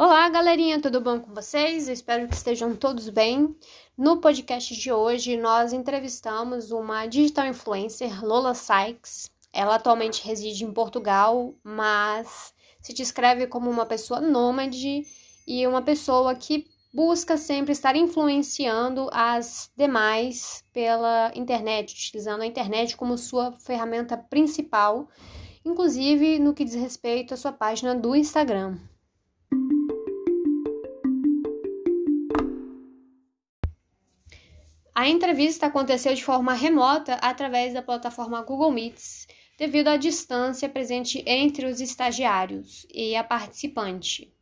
Olá, galerinha, tudo bom com vocês? Eu espero que estejam todos bem. No podcast de hoje, nós entrevistamos uma digital influencer, Lola Sykes. Ela atualmente reside em Portugal, mas se descreve como uma pessoa nômade e uma pessoa que busca sempre estar influenciando as demais pela internet, utilizando a internet como sua ferramenta principal, inclusive no que diz respeito à sua página do Instagram. A entrevista aconteceu de forma remota através da plataforma Google Meets, devido à distância presente entre os estagiários e a participante.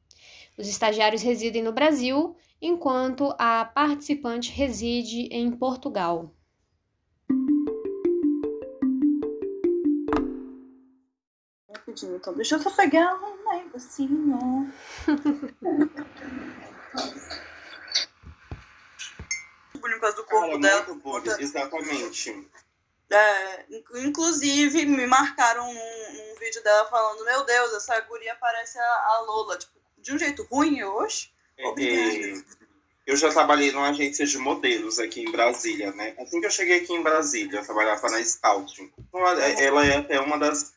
Os estagiários residem no Brasil, enquanto a participante reside em Portugal. Rapidinho, então deixa eu só pegar um negocinho. por causa do corpo Cara, dela. muito boa, exatamente. É, inclusive, me marcaram num, num, vídeo dela falando: Meu Deus, essa guria parece a, a Lola. Tipo, de um jeito ruim hoje. Obrigada. eu já trabalhei numa agência de modelos aqui em Brasília, né? Assim que eu cheguei aqui em Brasília, eu trabalhava na Scouting. Ela é até uma das.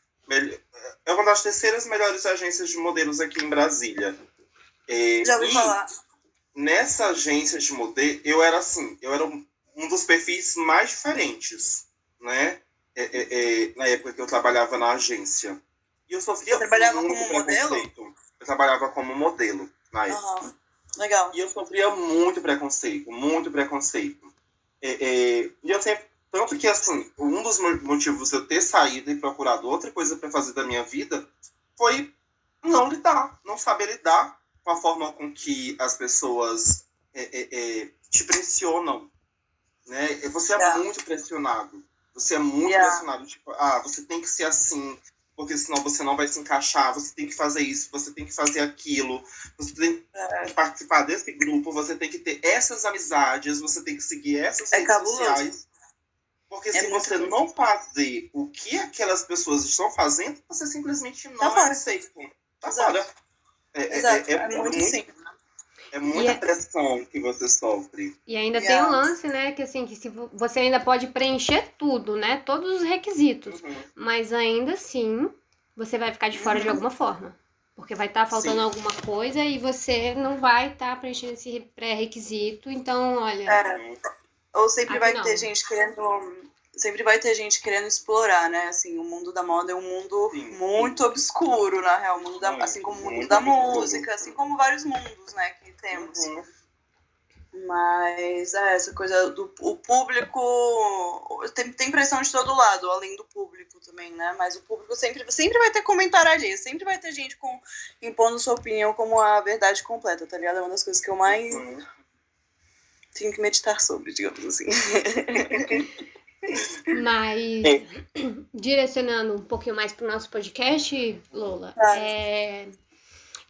É uma das terceiras melhores agências de modelos aqui em Brasília. É, já ouvi falar nessa agência de modelo, eu era assim, eu era um, um dos perfis mais diferentes, né? É, é, é, na época que eu trabalhava na agência. E eu sofria Você trabalhava como modelo? Eu trabalhava como modelo na época. Uhum. Legal. E eu sofria muito preconceito, muito preconceito. É, é, e eu sempre, tanto que assim, um dos motivos de eu ter saído e procurado outra coisa para fazer da minha vida foi não lidar, não saber lidar com a forma com que as pessoas é, é, é, te pressionam. Né? Você é yeah. muito pressionado. Você é muito yeah. pressionado. Tipo, ah, você tem que ser assim, porque senão você não vai se encaixar. Você tem que fazer isso, você tem que fazer aquilo. Você tem é. que participar desse grupo, você tem que ter essas amizades, você tem que seguir essas é redes cabuloso. sociais. Porque é se você muito não fazer o que aquelas pessoas estão fazendo, você simplesmente não tá fora. aceita. Tá fora. É, Exato, é, é, muito assim. É muita E- pressão que você sofre. E ainda Yeah. tem um lance, né, que assim, que se vo- você ainda pode preencher tudo, né, todos os requisitos, Uhum. mas ainda assim você vai ficar de fora de Uhum. alguma forma. Porque vai estar faltando Sim. alguma coisa e você não vai estar preenchendo esse pré-requisito. Então, olha, É. Ou sempre vai não. ter gente querendo. Sempre vai ter gente querendo explorar, né? Assim, o mundo da moda é um mundo Sim. muito obscuro, na real. O mundo da, assim como o mundo muito da obscuro. música, assim como vários mundos, né, que temos. Uhum. Mas é, essa coisa do o público. Tem, tem pressão de todo lado, além do público também, né? Mas o público sempre, sempre vai ter comentário ali, sempre vai ter gente com, impondo sua opinião como a verdade completa, tá ligado? É uma das coisas que eu mais Uhum. tenho que meditar sobre, digamos assim. mas É. direcionando um pouquinho mais pro nosso podcast, Lola, Tá. é...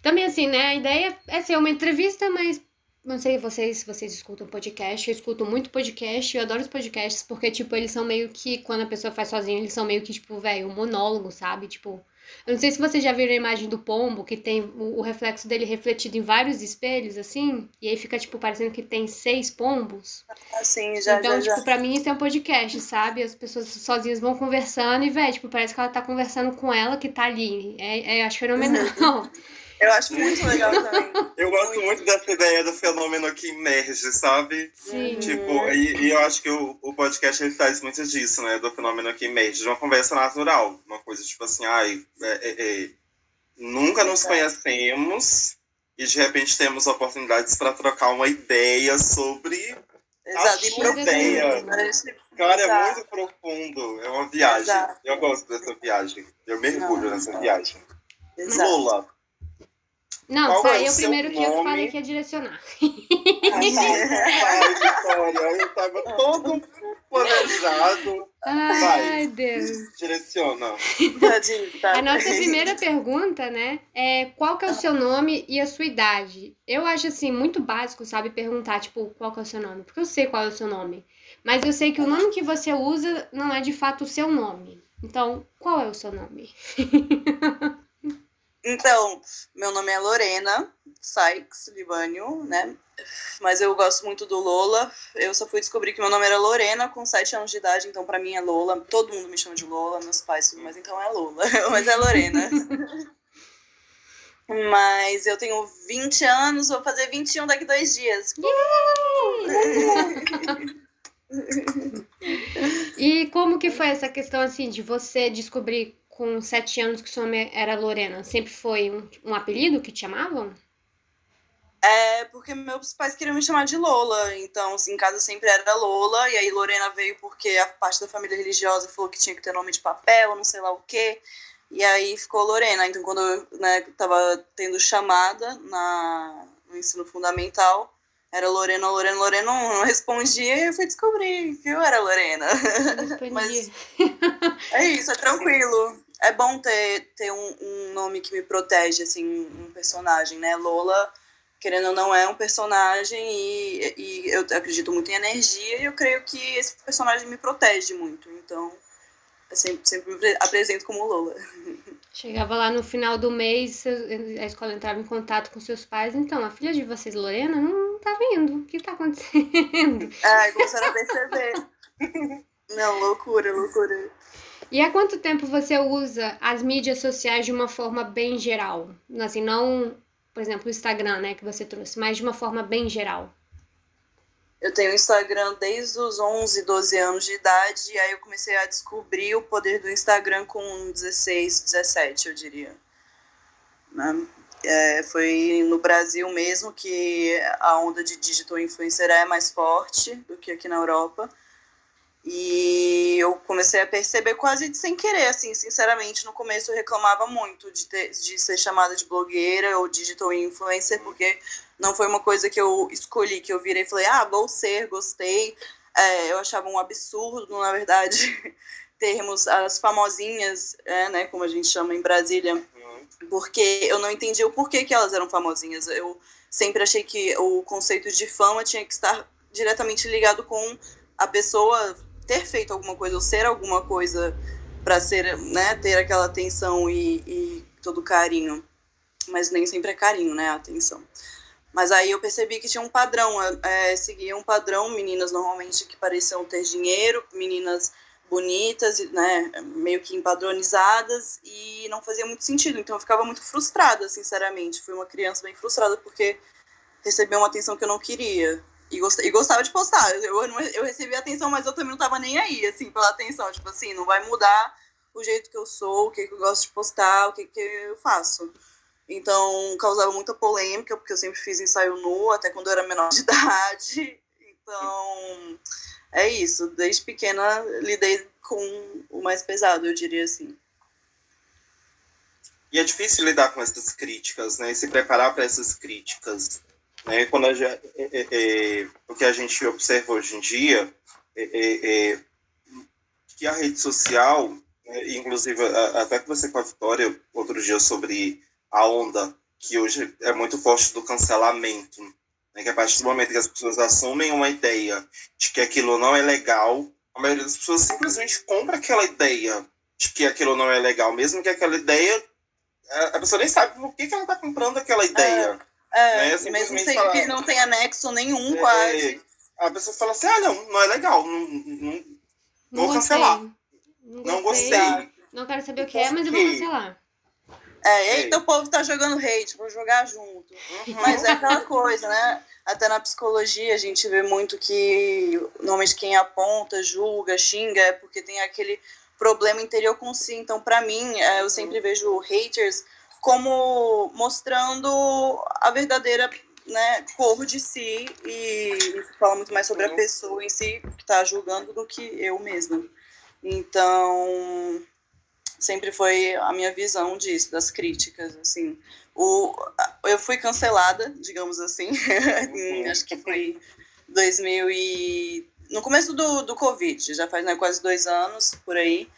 também assim, né, a ideia é ser uma entrevista, mas não sei vocês se vocês escutam podcast, eu escuto muito podcast, eu adoro os podcasts, porque, tipo, eles são meio que, quando a pessoa faz sozinha, eles são meio que, tipo, velho, um monólogo, sabe? Tipo, eu não sei se vocês já viram a imagem do pombo, que tem o, o reflexo dele refletido em vários espelhos, assim, e aí fica, tipo, parecendo que tem seis pombos. Assim, já, então, já, tipo, já. pra mim isso é um podcast, sabe? As pessoas sozinhas vão conversando e, velho, tipo, parece que ela tá conversando com ela que tá ali. É, é, eu acho fenomenal. Eu acho muito legal também. Eu gosto muito dessa ideia do fenômeno que emerge, sabe? Sim. Tipo, e, e eu acho que o, o podcast ele traz muito disso, né? Do fenômeno que emerge, de uma conversa natural. Uma coisa tipo assim, ai, é, é, é, nunca nos conhecemos e de repente temos oportunidades para trocar uma ideia sobre. Exato, e ideia. né? Esse- Cara, é Exato. muito profundo. É uma viagem. Exato. Eu gosto dessa viagem. Eu mergulho Não, nessa viagem. Exato. Lola, Não, Qual foi é o primeiro que eu nome? falei que ia direcionar. Ai, Vitória, eu tava todo planejado. Ai, Deus. Direciona. Tá. A nossa primeira pergunta, né, é qual que é o seu nome e a sua idade? Eu acho, assim, muito básico, sabe, perguntar, tipo, qual que é o seu nome? Porque eu sei qual é o seu nome. Mas eu sei que o nome que você usa não é de fato o seu nome. Então, qual é o seu nome? Então, meu nome é Lorena Sykes Libânio, né? Mas eu gosto muito do Lola. Eu só fui descobrir que meu nome era Lorena com 7 anos de idade, então para mim é Lola. Todo mundo me chama de Lola, meus pais, mas então é Lola. mas é Lorena. mas eu tenho 20 anos, vou fazer 21 daqui dois dias. e como que foi essa questão assim de você descobrir com sete anos que seu nome era Lorena? Sempre foi um, um apelido que te chamavam? É porque meus pais queriam me chamar de Lola, então assim, em casa sempre era Lola, e aí Lorena veio porque a parte da família religiosa falou que tinha que ter nome de papel, não sei lá o quê, e aí ficou Lorena. Então quando eu né, tava tendo chamada na, no ensino fundamental, era Lorena, Lorena, Lorena, não respondia e eu fui descobrir que eu era Lorena. Mas é isso, é tranquilo. É bom ter, ter um, um nome que me protege, assim, um personagem, né? Lola querendo ou não, é um personagem e, e eu acredito muito em energia e eu creio que esse personagem me protege muito. Então, eu sempre, sempre me apresento como Lola. Chegava lá no final do mês, a escola entrava em contato com seus pais. Então, a filha de vocês, Lorena, não tá vindo. O que tá acontecendo? Ai, começaram a perceber. não, loucura, loucura. E há quanto tempo você usa as mídias sociais de uma forma bem geral? Assim, não por exemplo, o Instagram, né, que você trouxe, mas de uma forma bem geral? Eu tenho Instagram desde os 11, 12 anos de idade, e aí eu comecei a descobrir o poder do Instagram com 16, 17, eu diria. Né? É, foi no Brasil mesmo que a onda de digital influencer é mais forte do que aqui na Europa. E eu comecei a perceber quase sem querer, assim, sinceramente, no começo eu reclamava muito de, ter, de ser chamada de blogueira ou digital influencer, porque não foi uma coisa que eu escolhi, que eu virei e falei, ah, vou ser, gostei. É, eu achava um absurdo, na verdade, termos as famosinhas, é, né, como a gente chama em Brasília, porque eu não entendi o porquê que elas eram famosinhas. Eu sempre achei que o conceito de fama tinha que estar diretamente ligado com a pessoa ter feito alguma coisa ou ser alguma coisa para ser, né, ter aquela atenção e, e todo carinho. Mas nem sempre é carinho, né, a atenção. Mas aí eu percebi que tinha um padrão, é, seguia um padrão, meninas normalmente que pareciam ter dinheiro, meninas bonitas, né, meio que empadronizadas, e não fazia muito sentido. Então eu ficava muito frustrada, sinceramente. Fui uma criança bem frustrada porque recebi uma atenção que eu não queria. E, gost, e gostava de postar. Eu, eu, eu recebi atenção, mas eu também não tava nem aí, assim, pela atenção. Tipo assim, não vai mudar o jeito que eu sou, o que, que eu gosto de postar, o que, que eu faço. Então, causava muita polêmica, porque eu sempre fiz ensaio nu, até quando eu era menor de idade. Então, é isso. Desde pequena, lidei com o mais pesado, eu diria assim. E é difícil lidar com essas críticas, né? E se preparar para essas críticas. Né? Quando a, é, é, é, o que a gente observa hoje em dia é, é, é que a rede social, né, inclusive até que você com a Vitória outro dia sobre a onda que hoje é muito forte do cancelamento, né? que a partir do momento que as pessoas assumem uma ideia de que aquilo não é legal, a maioria das pessoas simplesmente compra aquela ideia de que aquilo não é legal, mesmo que aquela ideia a pessoa nem sabe por que, que ela está comprando aquela ideia. É. É, né? mesmo sem falar, que não tem anexo nenhum, é, quase. A pessoa fala assim, ah, não, não é legal, não, não, não vou cancelar. Não, não gostei. Não quero saber o que é, mas eu vou cancelar. É, eita, o povo tá jogando hate, vou jogar junto. Uhum. Mas é aquela coisa, né? Até na psicologia a gente vê muito que normalmente quem aponta, julga, xinga, é porque tem aquele problema interior com si. Então, para mim, é, eu sempre vejo haters como mostrando a verdadeira né, cor de si e isso fala muito mais sobre a pessoa em si que está julgando do que eu mesma. Então, sempre foi a minha visão disso, das críticas, assim. O, eu fui cancelada, digamos assim, acho que foi 2000 e... no começo do, do Covid, já faz né, quase dois anos, por aí,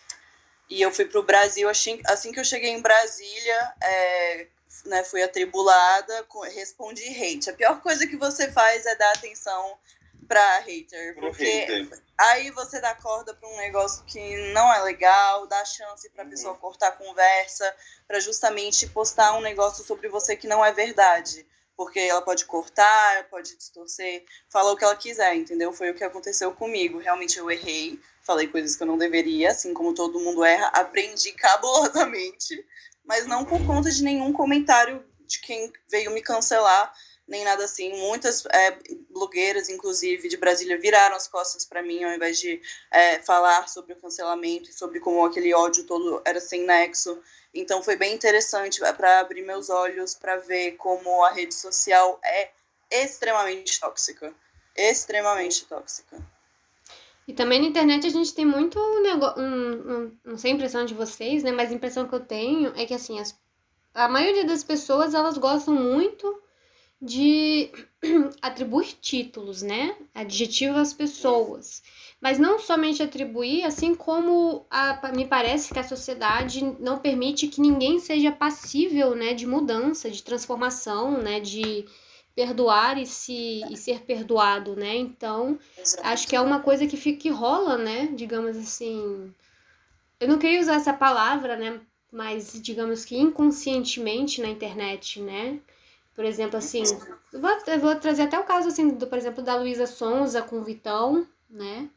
e eu fui para o Brasil, assim, assim que eu cheguei em Brasília, é, né, fui atribulada, respondi hate. A pior coisa que você faz é dar atenção pra hater. Porque hater. aí você dá corda pra um negócio que não é legal, dá chance pra uhum. pessoa cortar a conversa, para justamente postar um negócio sobre você que não é verdade. Porque ela pode cortar, pode distorcer, falar o que ela quiser, entendeu? Foi o que aconteceu comigo. Realmente eu errei, falei coisas que eu não deveria, assim como todo mundo erra, aprendi cabulosamente, mas não por conta de nenhum comentário de quem veio me cancelar nem nada assim. Muitas é, blogueiras, inclusive, de Brasília, viraram as costas para mim ao invés de é, falar sobre o cancelamento e sobre como aquele ódio todo era sem nexo. Então foi bem interessante para abrir meus olhos para ver como a rede social é extremamente tóxica. Extremamente tóxica. E também na internet a gente tem muito negócio. Um, um, não sei a impressão de vocês, né? Mas a impressão que eu tenho é que assim, as, a maioria das pessoas elas gostam muito de atribuir títulos, né? Adjetivo às pessoas. Mas não somente atribuir, assim como a, me parece que a sociedade não permite que ninguém seja passível, né, de mudança, de transformação, né, de perdoar e se e ser perdoado, né? Então, acho que é uma coisa que fica que rola, né? Digamos assim, eu não queria usar essa palavra, né? Mas digamos que inconscientemente na internet, né? Por exemplo, assim, eu vou, eu vou trazer até o caso, assim, do, por exemplo, da Luísa Sonza com o Vitão, né?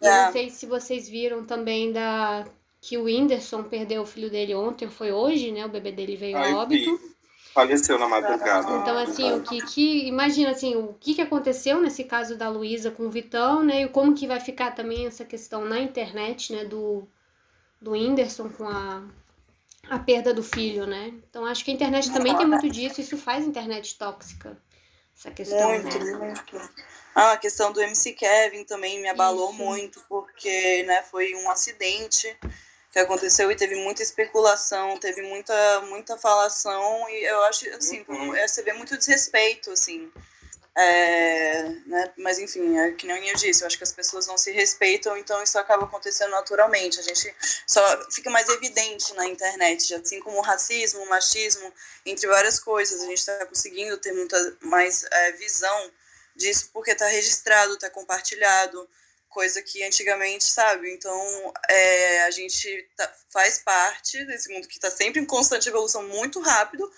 É. Eu não sei se vocês viram também da que o Whindersson perdeu o filho dele ontem, foi hoje, né? O bebê dele veio a óbito. Faleceu na madrugada. Então, assim, o que, que. Imagina assim, o que, que aconteceu nesse caso da Luísa com o Vitão, né? E como que vai ficar também essa questão na internet, né? Do, do Whindersson com a, a perda do filho, né? Então acho que a internet também tem muito disso, isso faz internet tóxica. Essa questão, muito, né? muito. Ah, a questão do MC Kevin também me abalou isso. muito, porque né, foi um acidente que aconteceu e teve muita especulação, teve muita, muita falação, e eu acho, assim, uhum. você vê muito desrespeito, assim, é, né? Mas enfim, é que nem eu disse, eu acho que as pessoas não se respeitam, então isso acaba acontecendo naturalmente. A gente só fica mais evidente na internet, assim como o racismo, o machismo, entre várias coisas. A gente está conseguindo ter muita mais é, visão disso porque está registrado, está compartilhado, coisa que antigamente, sabe? Então é, a gente tá, faz parte desse mundo que está sempre em constante evolução muito rápido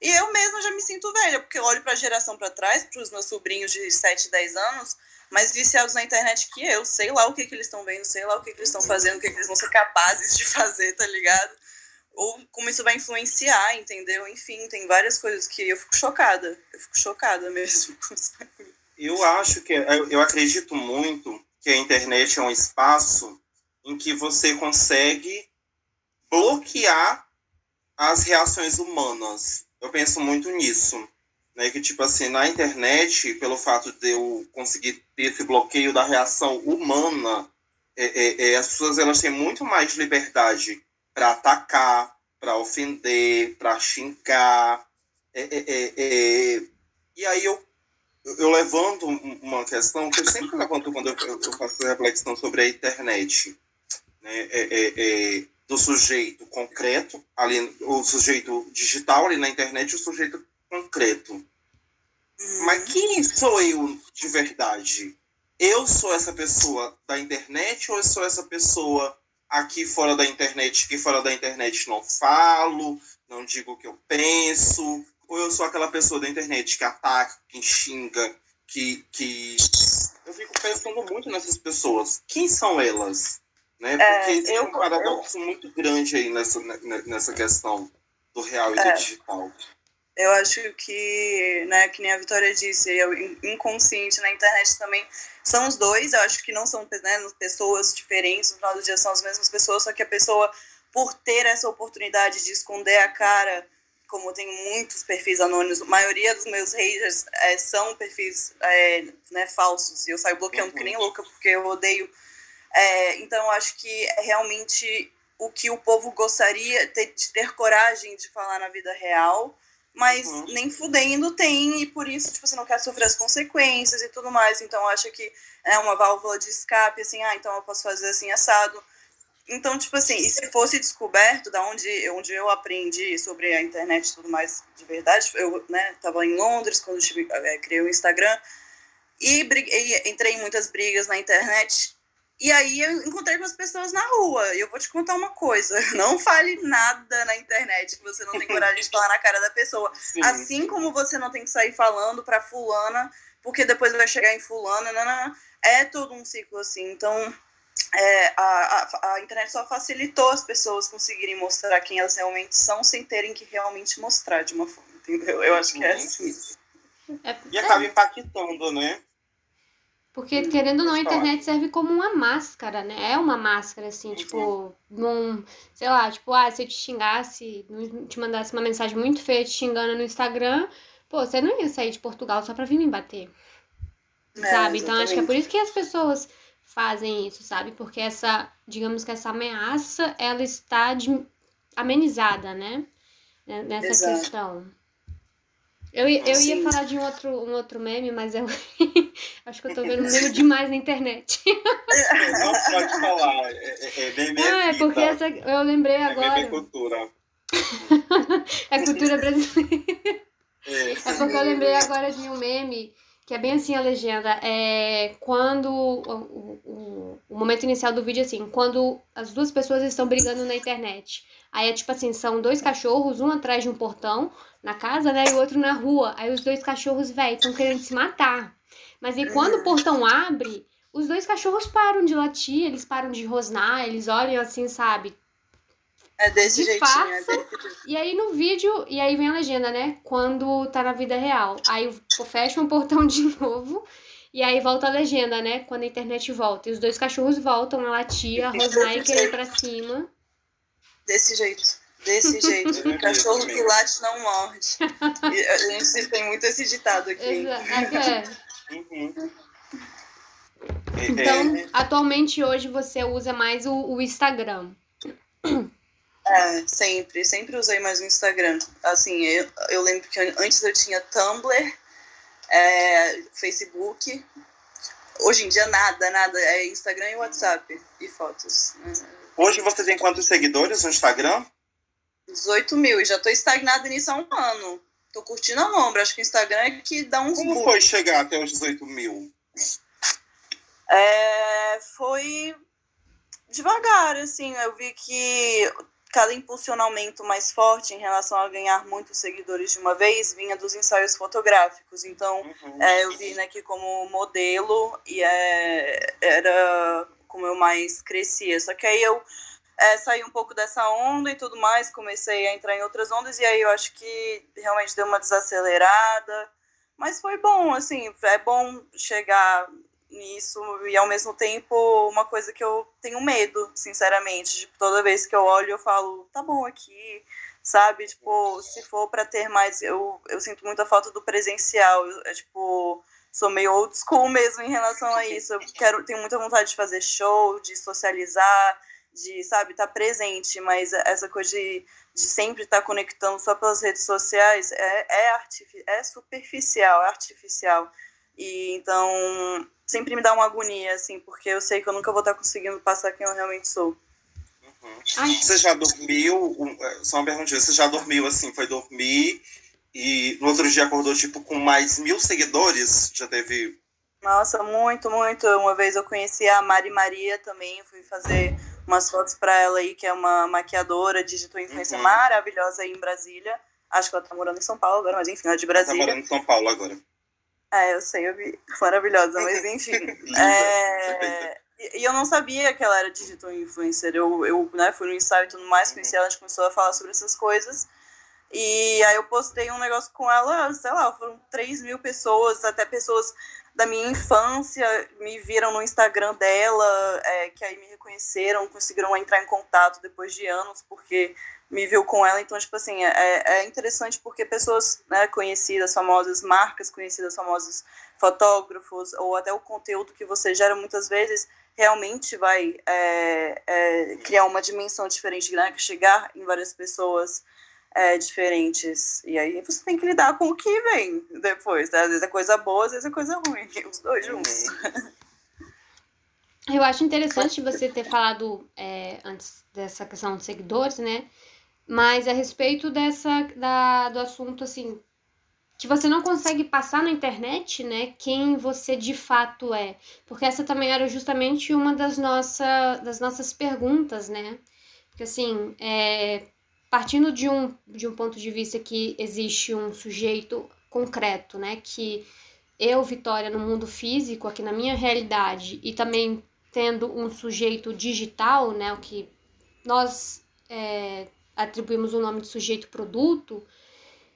e eu mesma já me sinto velha, porque eu olho para a geração para trás, para os meus sobrinhos de 7, 10 anos, mais viciados na internet que eu. Sei lá o que, que eles estão vendo, sei lá o que, que eles estão fazendo, o que, que eles vão ser capazes de fazer, tá ligado? Ou como isso vai influenciar, entendeu? Enfim, tem várias coisas que eu fico chocada. Eu fico chocada mesmo. Eu acho que, eu acredito muito que a internet é um espaço em que você consegue bloquear as reações humanas eu penso muito nisso. Né, que, tipo assim, na internet, pelo fato de eu conseguir ter esse bloqueio da reação humana, é, é, é, as pessoas elas têm muito mais liberdade para atacar, para ofender, para xingar. É, é, é, e aí eu, eu levanto uma questão que eu sempre levanto quando eu, eu faço reflexão sobre a internet. Né? é, do sujeito concreto, ali, o sujeito digital ali na internet, o sujeito concreto. Hum. Mas quem sou eu de verdade? Eu sou essa pessoa da internet ou eu sou essa pessoa aqui fora da internet, que fora da internet não falo, não digo o que eu penso, ou eu sou aquela pessoa da internet que ataca, que xinga, que, que... Eu fico pensando muito nessas pessoas. Quem são elas? Né? Porque é, existe eu, um paradoxo eu, muito grande aí nessa, nessa questão do real e é, do digital. Eu acho que, né, que nem a Vitória disse, eu, inconsciente na internet também são os dois, eu acho que não são né, pessoas diferentes, no final do dia são as mesmas pessoas, só que a pessoa, por ter essa oportunidade de esconder a cara, como tem muitos perfis anônimos, a maioria dos meus haters é, são perfis é, né, falsos, e eu saio bloqueando uhum. que nem louca, porque eu odeio é, então, acho que é realmente o que o povo gostaria de ter coragem de falar na vida real, mas uhum. nem fudendo tem, e por isso, tipo, você não quer sofrer as consequências e tudo mais. Então, acho que é uma válvula de escape, assim, ah, então eu posso fazer assim, assado. Então, tipo assim, e se fosse descoberto da onde, onde eu aprendi sobre a internet e tudo mais de verdade, eu, né, tava em Londres quando eu tive, é, criei o Instagram, e, e entrei em muitas brigas na internet. E aí eu encontrei com as pessoas na rua. E eu vou te contar uma coisa: não fale nada na internet que você não tem coragem de falar na cara da pessoa. Sim. Assim como você não tem que sair falando pra fulana, porque depois vai chegar em fulana, nanana, é todo um ciclo assim. Então, é, a, a, a, internet só facilitou as pessoas conseguirem mostrar quem elas realmente são sem terem que realmente mostrar de uma forma, entendeu? Eu acho que é assim. É, e acaba impactando, né? Porque, querendo ou não, a internet serve como uma máscara, né? É uma máscara, assim, tipo, num, sei lá, tipo, ah, se eu te xingasse, te mandasse uma mensagem muito feia te xingando no Instagram, pô, você não ia sair de Portugal só pra vir me bater. É, sabe? Então acho que é por isso que as pessoas fazem isso, sabe? Porque essa, digamos que essa ameaça, ela está de, amenizada, né? Nessa Exato. questão. Eu, eu ia falar de um outro, um outro meme, mas eu acho que eu tô vendo meme demais na internet. Não pode falar. É, é, é meme Ah, é porque essa, eu lembrei é agora. É cultura. é cultura brasileira. É, é porque eu lembrei agora de um meme que é bem assim a legenda. É quando. O, o, o momento inicial do vídeo é assim: quando as duas pessoas estão brigando na internet. Aí é tipo assim: são dois cachorros, um atrás de um portão na casa, né? E o outro na rua. Aí os dois cachorros, velho, estão querendo se matar. Mas aí quando o portão abre, os dois cachorros param de latir, eles param de rosnar, eles olham assim, sabe? É desse jeitinho, é desse jeito. E aí no vídeo, e aí vem a legenda, né? Quando tá na vida real. Aí fecha um portão de novo. E aí volta a legenda, né? Quando a internet volta. E os dois cachorros voltam a latir, a e querer pra cima. Desse jeito. Desse jeito. O cachorro que late não morde. E a gente tem muito esse ditado aqui. Exato. É. Uhum. Então, é. atualmente hoje você usa mais o, o Instagram. É, sempre, sempre usei mais o Instagram. Assim, eu, eu lembro que antes eu tinha Tumblr, é, Facebook. Hoje em dia nada, nada. É Instagram e WhatsApp e fotos. Hoje você tem quantos seguidores no Instagram? 18 mil, e já tô estagnada nisso há um ano. Tô curtindo a lombra, acho que o Instagram é que dá uns Como foi chegar até os 18 mil? É, foi devagar, assim, eu vi que cada impulsionamento mais forte em relação a ganhar muitos seguidores de uma vez vinha dos ensaios fotográficos. Então, uhum. é, eu vi né, que como modelo e é, era como eu mais crescia. Só que aí eu é, saí um pouco dessa onda e tudo mais, comecei a entrar em outras ondas, e aí eu acho que realmente deu uma desacelerada. Mas foi bom, assim, é bom chegar nisso e ao mesmo tempo uma coisa que eu tenho medo, sinceramente. Tipo, toda vez que eu olho, eu falo, tá bom aqui, sabe? Tipo, se for para ter mais. Eu, eu sinto muita falta do presencial. É, tipo, sou meio old school mesmo em relação a isso. Eu quero, tenho muita vontade de fazer show, de socializar de, sabe, estar tá presente, mas essa coisa de, de sempre estar tá conectando só pelas redes sociais é, é, é superficial, é artificial. E então sempre me dá uma agonia, assim, porque eu sei que eu nunca vou estar tá conseguindo passar quem eu realmente sou. Uhum. Você já dormiu? É, só uma perguntinha, você já dormiu assim? Foi dormir e no outro dia acordou tipo com mais mil seguidores? Já teve nossa, muito, muito. Uma vez eu conheci a Mari Maria também, fui fazer umas fotos para ela aí, que é uma maquiadora, digital influencer uhum. maravilhosa aí em Brasília. Acho que ela tá morando em São Paulo agora, mas enfim, ela é de Brasília. Tá morando em São Paulo agora. É, eu sei, eu vi. Maravilhosa, mas enfim. é... E eu não sabia que ela era digital influencer. Eu, eu né, fui no ensaio e tudo mais, conheci ela, a gente começou a falar sobre essas coisas. E aí eu postei um negócio com ela, sei lá, foram 3 mil pessoas, até pessoas da minha infância me viram no Instagram dela, é, que aí me reconheceram, conseguiram entrar em contato depois de anos, porque me viu com ela. Então, tipo assim, é, é interessante porque pessoas né, conhecidas, famosas, marcas conhecidas, famosos fotógrafos, ou até o conteúdo que você gera muitas vezes realmente vai é, é, criar uma dimensão diferente, né, chegar em várias pessoas é, diferentes. E aí você tem que lidar com o que vem depois. Né? Às vezes é coisa boa, às vezes é coisa ruim. Os dois uhum. juntos. Eu acho interessante você ter falado é, antes dessa questão de seguidores, né? Mas a respeito dessa da, do assunto, assim, que você não consegue passar na internet, né, quem você de fato é. Porque essa também era justamente uma das, nossa, das nossas perguntas, né? Porque assim, é, partindo de um, de um ponto de vista que existe um sujeito concreto, né, que eu, Vitória, no mundo físico, aqui na minha realidade, e também tendo um sujeito digital, né, o que nós é, atribuímos o nome de sujeito produto,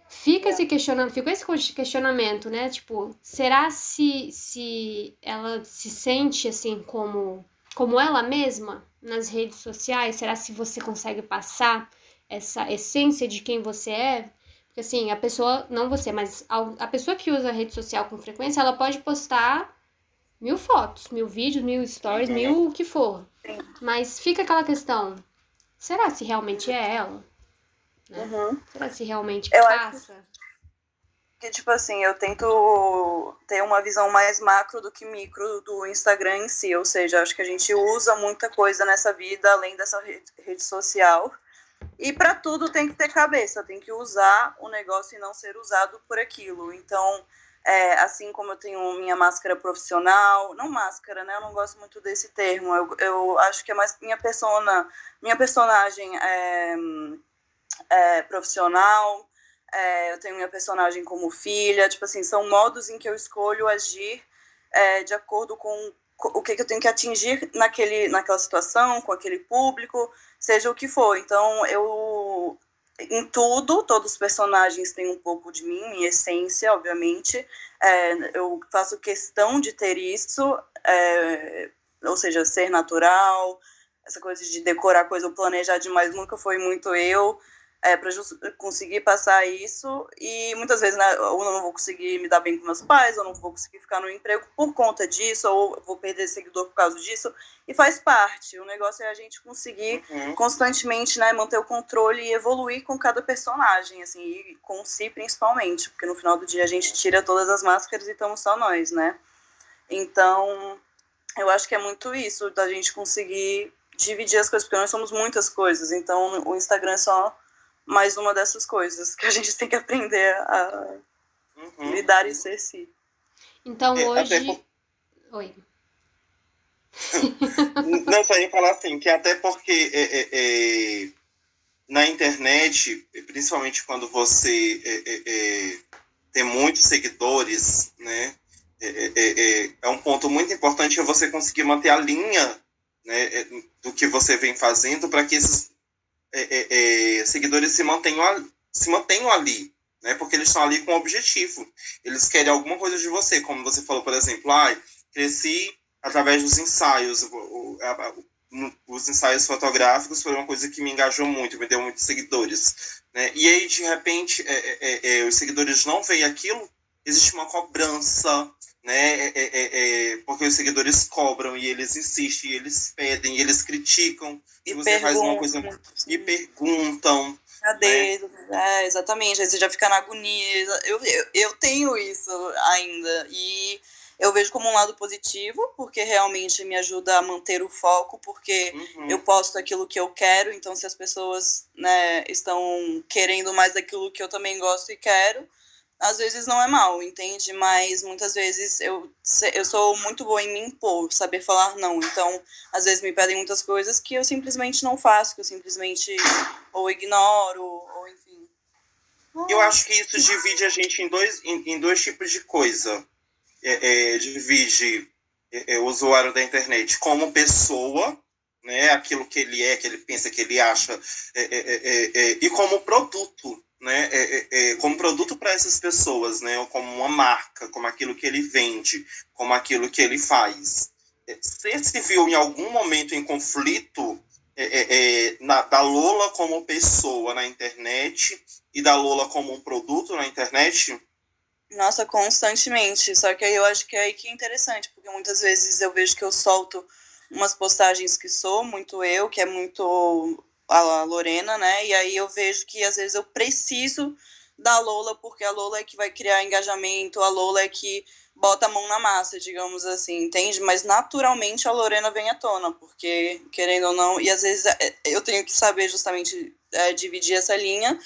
fica esse questionamento, ficou esse questionamento, né? Tipo, será se, se ela se sente assim como, como ela mesma nas redes sociais? Será se você consegue passar essa essência de quem você é? Porque assim, a pessoa, não você, mas a, a pessoa que usa a rede social com frequência, ela pode postar mil fotos, mil vídeos, mil stories, uhum. mil o que for. Mas fica aquela questão, será se realmente é ela? Né? Uhum. Será se realmente eu passa? Que, tipo assim, eu tento ter uma visão mais macro do que micro do Instagram em si, ou seja, acho que a gente usa muita coisa nessa vida além dessa rede social. E para tudo tem que ter cabeça, tem que usar o negócio e não ser usado por aquilo. Então, é, assim como eu tenho minha máscara profissional, não máscara, né? Eu não gosto muito desse termo. Eu, eu acho que é mais minha persona, minha personagem é, é, profissional, é, eu tenho minha personagem como filha, tipo assim, são modos em que eu escolho agir é, de acordo com o que, que eu tenho que atingir naquele, naquela situação, com aquele público, seja o que for. Então, eu, em tudo, todos os personagens têm um pouco de mim, minha essência, obviamente. É, eu faço questão de ter isso, é, ou seja, ser natural, essa coisa de decorar coisa ou planejar demais nunca foi muito eu é, para conseguir passar isso. E muitas vezes, né, eu não vou conseguir me dar bem com meus pais, eu não vou conseguir ficar no emprego por conta disso, ou vou perder seguidor por causa disso. E faz parte. O negócio é a gente conseguir uhum. constantemente né, manter o controle e evoluir com cada personagem, assim, e com si principalmente, porque no final do dia a gente tira todas as máscaras e estamos só nós, né? Então, eu acho que é muito isso, da gente conseguir dividir as coisas, porque nós somos muitas coisas, então o Instagram é só mais uma dessas coisas que a gente tem que aprender a uhum. lidar e ser si. Então é, hoje. Por... Oi. Não, só ia falar assim, que até porque é, é, é na internet, principalmente quando você é, é, tem muitos seguidores, né? É, um ponto muito importante é você conseguir manter a linha né, do que você vem fazendo para que esses é, é, é, seguidores se mantenham, se mantenham ali, né? Porque eles estão ali com um objetivo. Eles querem alguma coisa de você, como você falou, por exemplo, ah, cresci através dos ensaios. Os ensaios fotográficos foram uma coisa que me engajou muito, me deu muitos seguidores. Né? E aí, de repente, é, é, é, os seguidores não veem aquilo, existe uma cobrança, né? É, é, é, porque os seguidores cobram e eles insistem, e eles pedem, e eles criticam. E você faz uma coisa e perguntam. Cadê? Né? É, exatamente. Aí você já fica na agonia. Eu, eu, eu tenho isso ainda. E eu vejo como um lado positivo, porque realmente me ajuda a manter o foco, porque uhum. eu posto aquilo que eu quero, então se as pessoas né, estão querendo mais daquilo que eu também gosto e quero, às vezes não é mal, entende? Mas muitas vezes eu, eu sou muito boa em me impor, saber falar não. Então, às vezes me pedem muitas coisas que eu simplesmente não faço, que eu simplesmente ou ignoro, ou enfim. Eu acho que isso divide a gente em dois, em, em dois tipos de coisa. É, é, divide é, é o usuário da internet como pessoa, né, aquilo que ele é, que ele pensa, que ele acha, é, é, e como produto né, é, é, é, como produto para essas pessoas, né, ou como uma marca, como aquilo que ele vende, como aquilo que ele faz. É, você se viu em algum momento em conflito é, é, na, da Lola como pessoa na internet e da Lola como um produto na internet? Nossa, constantemente. Só que aí eu acho que é aí que é interessante, porque muitas vezes eu vejo que eu solto umas postagens que sou muito eu, que é muito a Lorena, né? E aí eu vejo que às vezes eu preciso da Lola, porque a Lola é que vai criar engajamento, a Lola é que bota a mão na massa, digamos assim, entende? Mas naturalmente a Lorena vem à tona, porque, querendo ou não, e às vezes é, eu tenho que saber justamente é, dividir essa linha,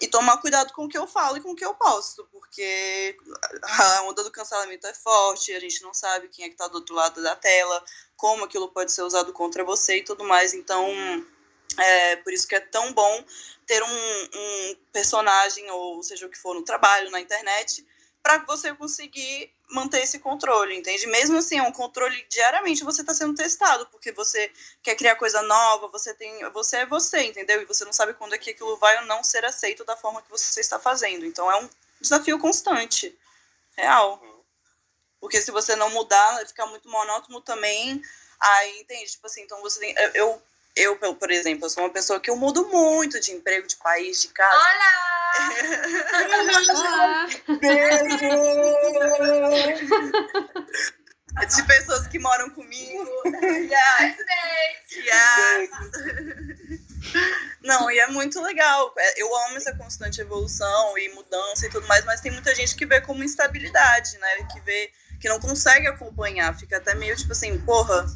e tomar cuidado com o que eu falo e com o que eu posto, porque a onda do cancelamento é forte, a gente não sabe quem é que está do outro lado da tela, como aquilo pode ser usado contra você e tudo mais. Então, é por isso que é tão bom ter um, um personagem, ou seja o que for, no trabalho, na internet, para você conseguir manter esse controle, entende? Mesmo assim, é um controle diariamente você está sendo testado, porque você quer criar coisa nova, você tem, você é você, entendeu? E você não sabe quando é que aquilo vai ou não ser aceito da forma que você está fazendo. Então é um desafio constante, real. Porque se você não mudar, ficar muito monótono também, aí entende? Tipo assim, então você tem, eu eu, por exemplo, eu sou uma pessoa que eu mudo muito de emprego, de país, de casa. Olá! Olá! Beijo! de pessoas que moram comigo. Yes! Yes! Não, e é muito legal. É, eu amo essa constante evolução e mudança e tudo mais, mas tem muita gente que vê como instabilidade, né? Que vê que não consegue acompanhar, fica até meio tipo assim, porra,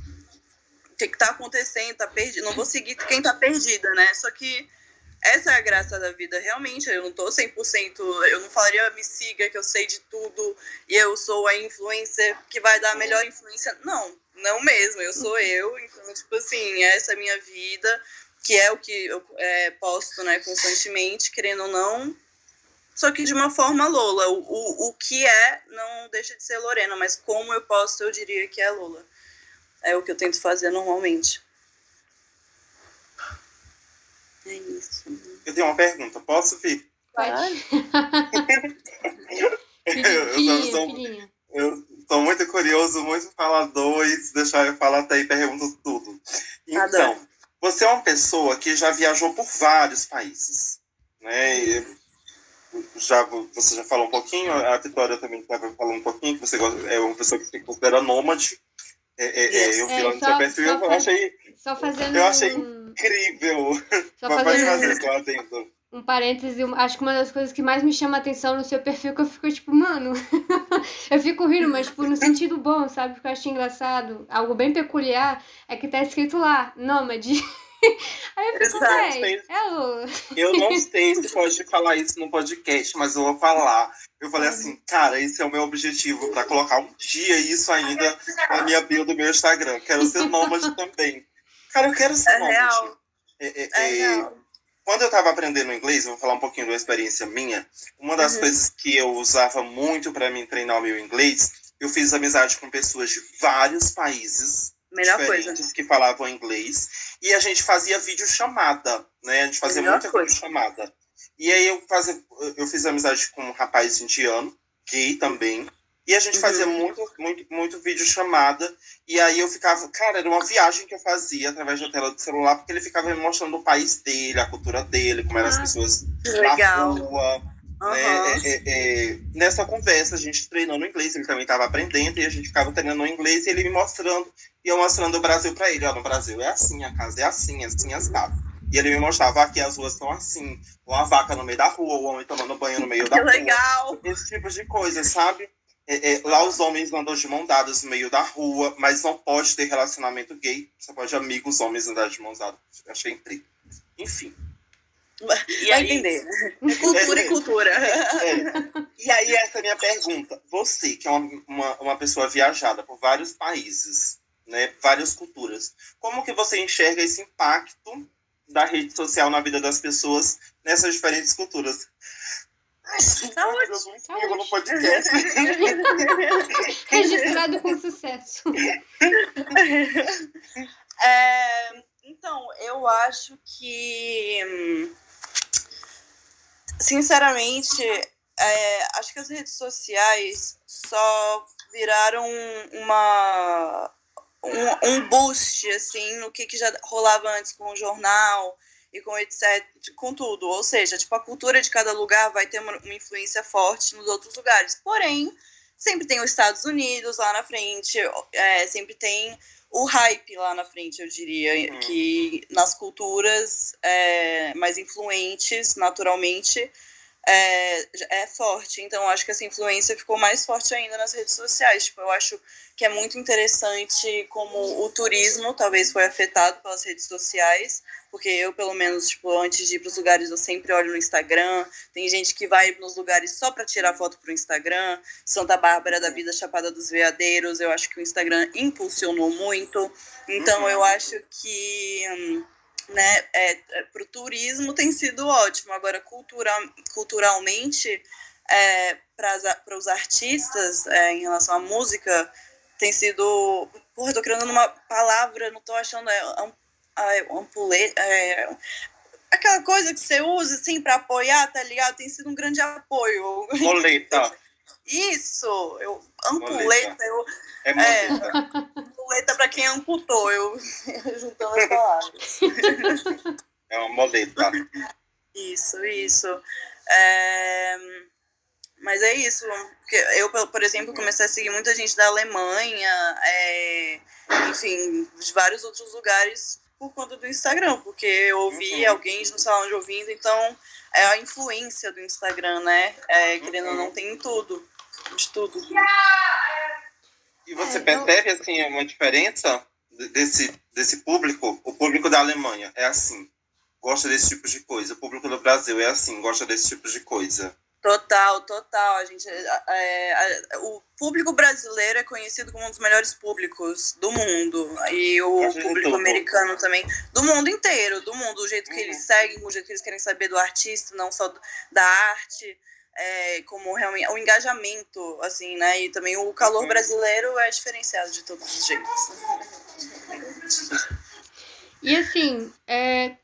que, que tá acontecendo, tá perdido, não vou seguir quem tá perdida, né? Só que essa é a graça da vida, realmente, eu não tô 100%, eu não falaria me siga que eu sei de tudo e eu sou a influencer que vai dar a melhor influência, não, não mesmo, eu sou eu, então, tipo assim, essa é a minha vida, que é o que eu é, posto, né, constantemente, querendo ou não, só que de uma forma Lola, o, o, o que é não deixa de ser Lorena, mas como eu posto, eu diria que é Lola. É o que eu tento fazer normalmente. É isso. Eu tenho uma pergunta, posso, Fih? Pode. eu estou muito curioso, muito falador, e se deixar eu falar até aí, pergunto tudo. Então, Adoro. você é uma pessoa que já viajou por vários países, né? já, você já falou um pouquinho, a Vitória também estava falando um pouquinho, que você é uma pessoa que se considera nômade, é, é, é, eu vi lá no seu perfil eu faz, achei. Só fazendo eu achei incrível. Só fazendo fazer, só atento. Um parêntese, acho que uma das coisas que mais me chama a atenção no seu perfil é que eu fico tipo, mano, eu fico rindo, mas tipo, no sentido bom, sabe? Porque eu acho engraçado, algo bem peculiar, é que tá escrito lá, nômade. Aí eu fico, Exato. é Eu não sei se pode falar isso no podcast, mas eu vou falar. Eu falei assim, cara, esse é o meu objetivo, para colocar um dia isso ainda na minha bio do meu Instagram. Quero ser nômade também. Cara, eu quero ser é nômade. Real. É, é, é, é real. Quando eu estava aprendendo inglês, vou falar um pouquinho da experiência minha. Uma das uhum. coisas que eu usava muito para me treinar o meu inglês, eu fiz amizade com pessoas de vários países Melhor diferentes coisa. que falavam inglês. E a gente fazia vídeo chamada, né? A gente fazia Melhor muita coisa. chamada. E aí eu, fazia, eu fiz amizade com um rapaz indiano, gay também. E a gente fazia uhum. muito, muito, muito vídeo chamada. E aí eu ficava, cara, era uma viagem que eu fazia através da tela do celular, porque ele ficava me mostrando o país dele, a cultura dele, como eram as ah, pessoas legal. na rua. Uhum. Né? É, é, nessa conversa, a gente treinando inglês, ele também estava aprendendo, e a gente ficava treinando inglês, e ele me mostrando, e eu mostrando o Brasil para ele. Ó, no Brasil é assim, a casa é assim, assim, as casas. E ele me mostrava aqui as ruas são assim, uma vaca no meio da rua, o homem tomando banho no meio da que rua. legal! Esse tipo de coisa, sabe? É, é, lá os homens andam de mão dadas no meio da rua, mas não pode ter relacionamento gay. Você pode amigos homens andar de mãos dadas. Achei incrível. Enfim. E Vai aí, entender. Cultura é, e cultura. É, e aí, essa é a minha pergunta. Você, que é uma, uma, uma, pessoa viajada por vários países, né, várias culturas, como que você enxerga esse impacto da rede social na vida das pessoas nessas diferentes culturas? Saúde. Saúde. no podcast. Registrado com sucesso. É, então, eu acho que sinceramente, é, acho que as redes sociais só viraram uma um, um boost assim no que, que já rolava antes com o jornal e com etc, com tudo. Ou seja, tipo a cultura de cada lugar vai ter uma, uma influência forte nos outros lugares. Porém, sempre tem os Estados Unidos lá na frente, é, sempre tem o hype lá na frente, eu diria, uhum. que nas culturas é, mais influentes, naturalmente, é, é forte. Então, acho que essa influência ficou mais forte ainda nas redes sociais. Tipo, eu acho que é muito interessante como o turismo talvez foi afetado pelas redes sociais, porque eu, pelo menos, tipo, antes de ir para os lugares, eu sempre olho no Instagram. Tem gente que vai nos lugares só para tirar foto para o Instagram. Santa Bárbara da Vida Chapada dos Veadeiros, eu acho que o Instagram impulsionou muito. Então, eu acho que. Hum, né, é, é para o turismo tem sido ótimo. Agora, cultura, culturalmente, é, para os artistas, é, em relação à música, tem sido. Porra, tô criando uma palavra, não tô achando. É, é, ampuleta. É, aquela coisa que você usa assim para apoiar, tá ligado? Tem sido um grande apoio. Moleta. Isso, eu, ampuleta, eu. É, é ampuleta para quem amputou, eu juntando as palavras. É uma moleta. Isso, isso. É, mas é isso. Eu, por exemplo, comecei a seguir muita gente da Alemanha, é, enfim, de vários outros lugares por conta do Instagram, porque eu ouvi uhum. alguém no salão de ouvindo, então é a influência do Instagram, né? É, querendo ou não, uhum. tem tudo de tudo. E você é, percebe, eu... assim, uma diferença desse, desse público? O público da Alemanha é assim, gosta desse tipo de coisa. O público do Brasil é assim, gosta desse tipo de coisa. Total, total. A gente, é, é, o público brasileiro é conhecido como um dos melhores públicos do mundo. E o público americano também. Do mundo inteiro, do mundo. O jeito que eles uhum. seguem, o jeito que eles querem saber do artista, não só da arte é, como realmente o engajamento, assim, né? E também o calor uhum. brasileiro é diferenciado de todos os jeitos. E assim, é...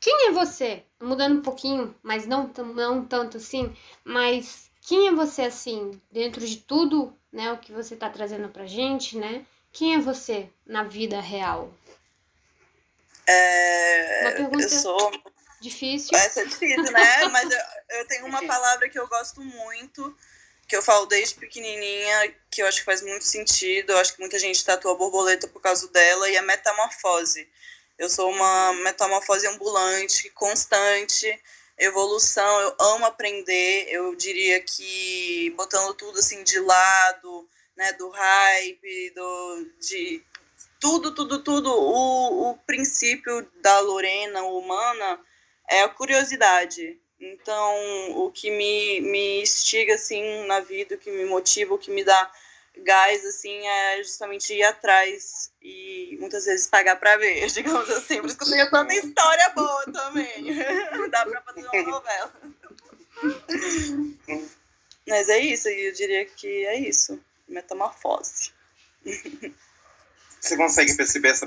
quem é você? Mudando um pouquinho, mas não, não tanto assim, mas quem é você assim, dentro de tudo, né, o que você está trazendo pra gente, né? Quem é você na vida real? É, Uma pergunta... Eu sou Difícil. Essa é difícil, né? Mas eu, eu tenho uma palavra que eu gosto muito, que eu falo desde pequenininha, que eu acho que faz muito sentido. Eu acho que muita gente tatua borboleta por causa dela, e é metamorfose. Eu sou uma metamorfose ambulante, constante, evolução. Eu amo aprender. Eu diria que botando tudo assim de lado, né, do hype, do de tudo, tudo, tudo. O, o princípio da Lorena humana é a curiosidade. Então, o que me, me instiga, assim, na vida, o que me motiva, o que me dá gás, assim, é justamente ir atrás e muitas vezes pagar para ver, digamos assim. Por isso que eu tenho tanta história boa também. Dá para fazer uma novela. Mas é isso, eu diria que é isso. Metamorfose. Você consegue perceber essa,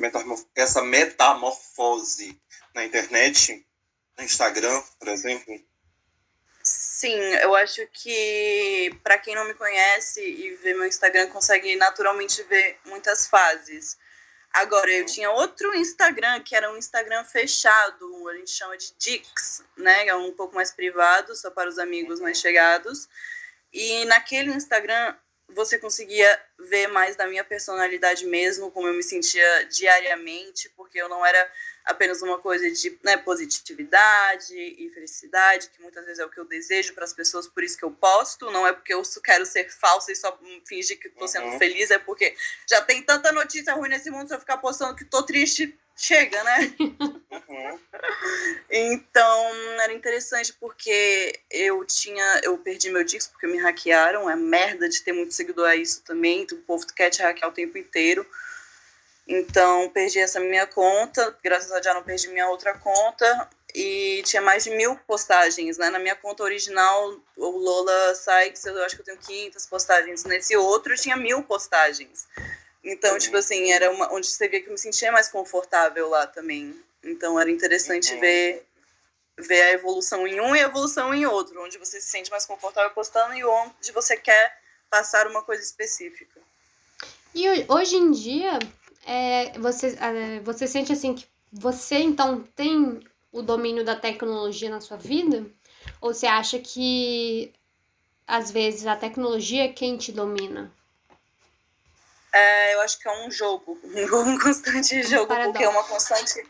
essa metamorfose na internet? no Instagram, por exemplo? Sim, eu acho que para quem não me conhece e vê meu Instagram consegue naturalmente ver muitas fases. Agora, eu tinha outro Instagram que era um Instagram fechado, a gente chama de Dix, né? É um pouco mais privado, só para os amigos mais chegados. E naquele Instagram você conseguia ver mais da minha personalidade mesmo, como eu me sentia diariamente, porque eu não era apenas uma coisa de né, positividade e felicidade, que muitas vezes é o que eu desejo para as pessoas, por isso que eu posto, não é porque eu quero ser falsa e só fingir que estou sendo uhum. feliz, é porque já tem tanta notícia ruim nesse mundo, se eu ficar postando que estou triste, chega, né? Uhum. então, era interessante porque eu tinha, eu perdi meu disco porque me hackearam, é merda de ter muito seguidor a isso também, o povo quer te hackear o tempo inteiro. Então, perdi essa minha conta, graças a Deus não perdi minha outra conta, e tinha mais de mil postagens, né? Na minha conta original, o Lola Sykes, eu acho que eu tenho 500 postagens. Nesse outro, tinha mil postagens. Então, tipo assim, era uma, onde você via que eu me sentia mais confortável lá também. Então, era interessante uhum. ver, ver a evolução em um e a evolução em outro, onde você se sente mais confortável postando e onde você quer passar uma coisa específica. E hoje em dia, é, você, é, você sente assim que você então tem o domínio da tecnologia na sua vida? Ou você acha que às vezes a tecnologia é quem te domina? É, eu acho que é um jogo, um constante jogo, porque é uma constante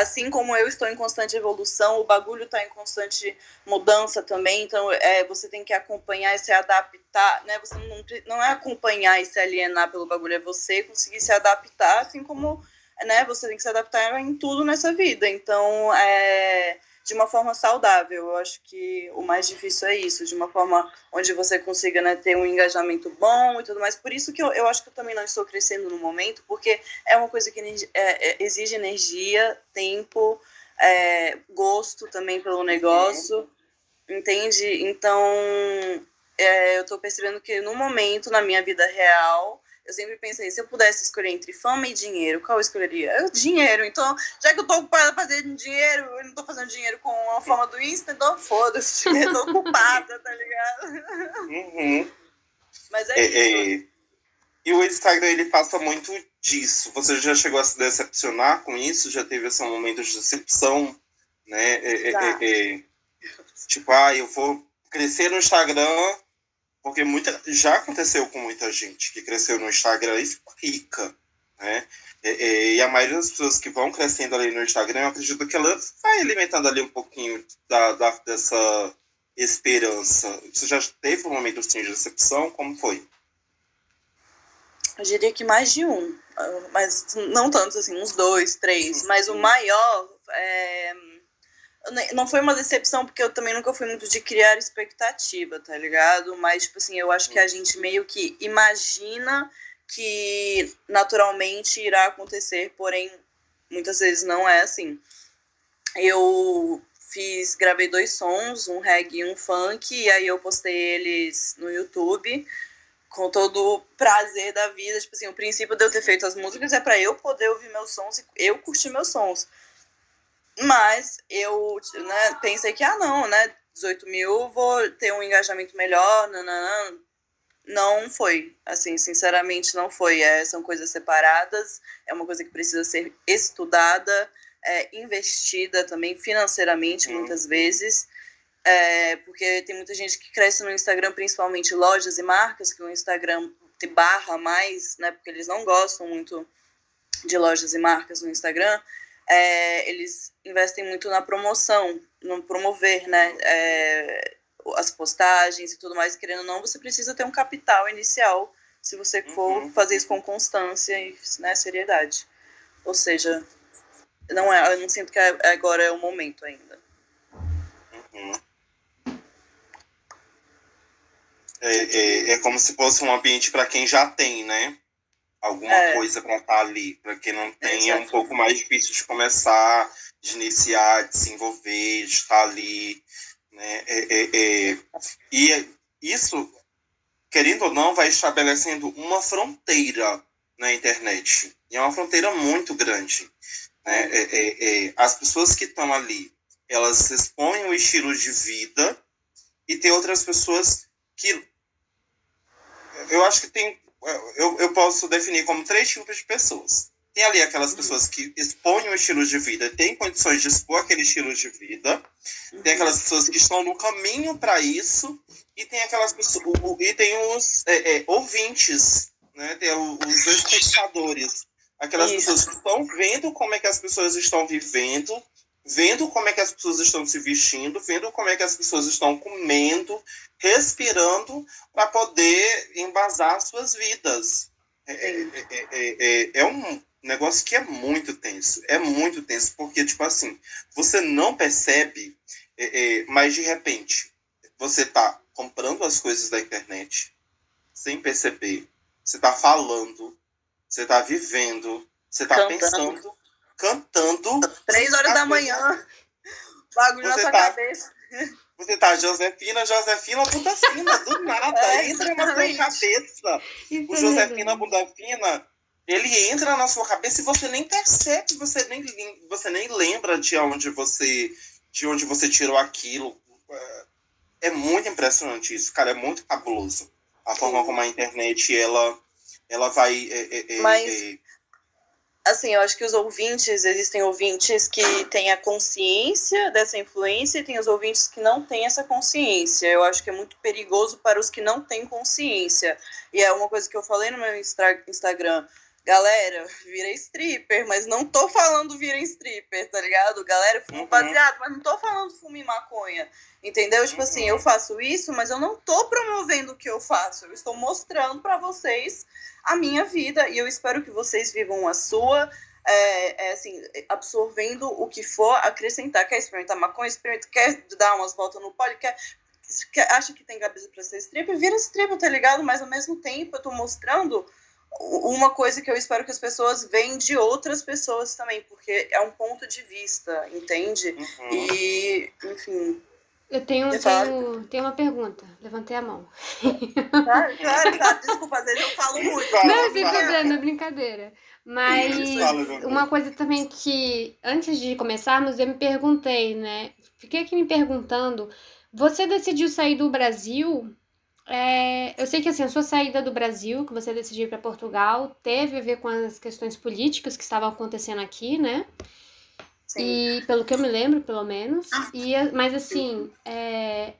assim como eu estou em constante evolução, o bagulho está em constante mudança também, então é, você tem que acompanhar e se adaptar, né? Você não, não é acompanhar e se alienar pelo bagulho, é você conseguir se adaptar, assim como né, você tem que se adaptar em tudo nessa vida. Então, é de uma forma saudável. Eu acho que o mais difícil é isso, de uma forma onde você consiga né, ter um engajamento bom e tudo mais. Por isso que eu, eu acho que eu também não estou crescendo no momento, porque é uma coisa que é, é, exige energia, tempo, é, gosto também pelo negócio, entende? Então, é, eu estou percebendo que no momento, na minha vida real, eu sempre pensei, se eu pudesse escolher entre fama e dinheiro, qual eu escolheria? Eu, dinheiro. Então, já que eu tô ocupada fazendo dinheiro, eu não tô fazendo dinheiro com a fama do Insta, então foda-se. Eu tô ocupada, tá ligado? Uhum. Mas é, é isso. É... E o Instagram, ele passa muito disso. Você já chegou a se decepcionar com isso? Já teve esse momento de decepção? Né? É, é, é tipo, ah, eu vou crescer no Instagram porque muita, já aconteceu com muita gente que cresceu no Instagram e ficou rica, né? E, e, a maioria das pessoas que vão crescendo ali no Instagram, eu acredito que ela vai alimentando ali um pouquinho da, da dessa esperança. Você já teve um momento assim, de decepção? Como foi? Eu diria que mais de um, mas não tantos assim, uns dois, três. Mas o maior é não foi uma decepção, porque eu também nunca fui muito de criar expectativa, tá ligado? Mas, tipo assim, eu acho que a gente meio que imagina que naturalmente irá acontecer, porém, muitas vezes não é assim. Eu fiz, gravei dois sons, um reggae e um funk, e aí eu postei eles no YouTube com todo o prazer da vida. Tipo assim, o princípio de eu ter feito as músicas é para eu poder ouvir meus sons e eu curtir meus sons. Mas eu né, pensei que, ah, não, né? 18 mil, vou ter um engajamento melhor, nananã. Não foi, assim, sinceramente não foi. É, são coisas separadas, é uma coisa que precisa ser estudada, é, investida também financeiramente, uhum. muitas vezes. É, porque tem muita gente que cresce no Instagram, principalmente lojas e marcas, que o Instagram te barra mais, né? Porque eles não gostam muito de lojas e marcas no Instagram é, eles investem muito na promoção, no promover, né? É, as postagens e tudo mais, querendo ou não, você precisa ter um capital inicial se você for uhum. fazer isso com constância e né, seriedade. Ou seja, não é, eu não sinto que agora é o momento ainda. Uhum. É, é, é como se fosse um ambiente para quem já tem, né? Alguma é. coisa para estar tá ali, para quem não tem, é um pouco mais difícil de começar, de iniciar, de se envolver, de estar ali, né? É, é, é. E isso, querendo ou não, vai estabelecendo uma fronteira na internet. E é uma fronteira muito grande. Né? É, as pessoas que estão ali, elas expõem o estilo de vida e tem outras pessoas que eu acho que tem eu, eu posso definir como três tipos de pessoas. Tem ali aquelas uhum. pessoas que expõem um estilo de vida, têm condições de expor aquele estilo de vida. Uhum. Tem aquelas pessoas que estão no caminho para isso. E tem aquelas pessoas. E tem os é, é, ouvintes, né? Tem os espectadores. Aquelas isso. pessoas que estão vendo como é que as pessoas estão vivendo, vendo como é que as pessoas estão se vestindo, vendo como é que as pessoas estão comendo, respirando para poder embasar suas vidas. É, é, é, é, um negócio que é muito tenso. É muito tenso, porque, tipo assim, você não percebe, mas de repente, você está comprando as coisas da internet sem perceber. Você está falando, você está vivendo, você está pensando, cantando. Três horas da manhã, bagulho na sua tá, cabeça. Você tá Josefina, Josefina bunda fina, do nada, é, entra na sua cabeça. O Josefina bunda fina, ele entra na sua cabeça e você nem percebe, você nem, você nem lembra de onde você, de onde você tirou aquilo. É muito impressionante isso, cara, é muito cabuloso. A forma como a internet, ela, ela vai... É, é, Mas... Assim, eu acho que os ouvintes, existem ouvintes que têm a consciência dessa influência e tem os ouvintes que não têm essa consciência. Eu acho que é muito perigoso para os que não têm consciência. E é uma coisa que eu falei no meu Instagram. Galera, vira stripper, mas não tô falando vira stripper, tá ligado? Galera, fumo Uhum. baseado, mas não tô falando fume maconha. Entendeu? Tipo assim, eu faço isso, mas eu não tô promovendo o que eu faço. Eu estou mostrando pra vocês a minha vida e eu espero que vocês vivam a sua. É, é, assim, absorvendo o que for, acrescentar. Quer experimentar maconha? Experimenta. Quer dar umas voltas no pole? Quer, quer, acha que tem cabeça pra ser stripper? Vira stripper, tá ligado? Mas ao mesmo tempo eu tô mostrando uma coisa que eu espero que as pessoas vejam de outras pessoas também, porque é um ponto de vista, entende? Uhum. E, enfim. Eu tenho, tenho, tenho uma pergunta. Levantei a mão. Claro, claro, claro. Desculpa, às vezes eu falo muito. Fala, Não, sem problema, é brincadeira. Mas uma coisa também que, antes de começarmos, eu me perguntei, né? Fiquei aqui me perguntando, você decidiu sair do Brasil? É, eu sei que assim, a sua saída do Brasil, que você decidiu ir para Portugal, teve a ver com as questões políticas que estavam acontecendo aqui, né? Sim. E pelo que eu me lembro, pelo menos. E, a- mas assim, é,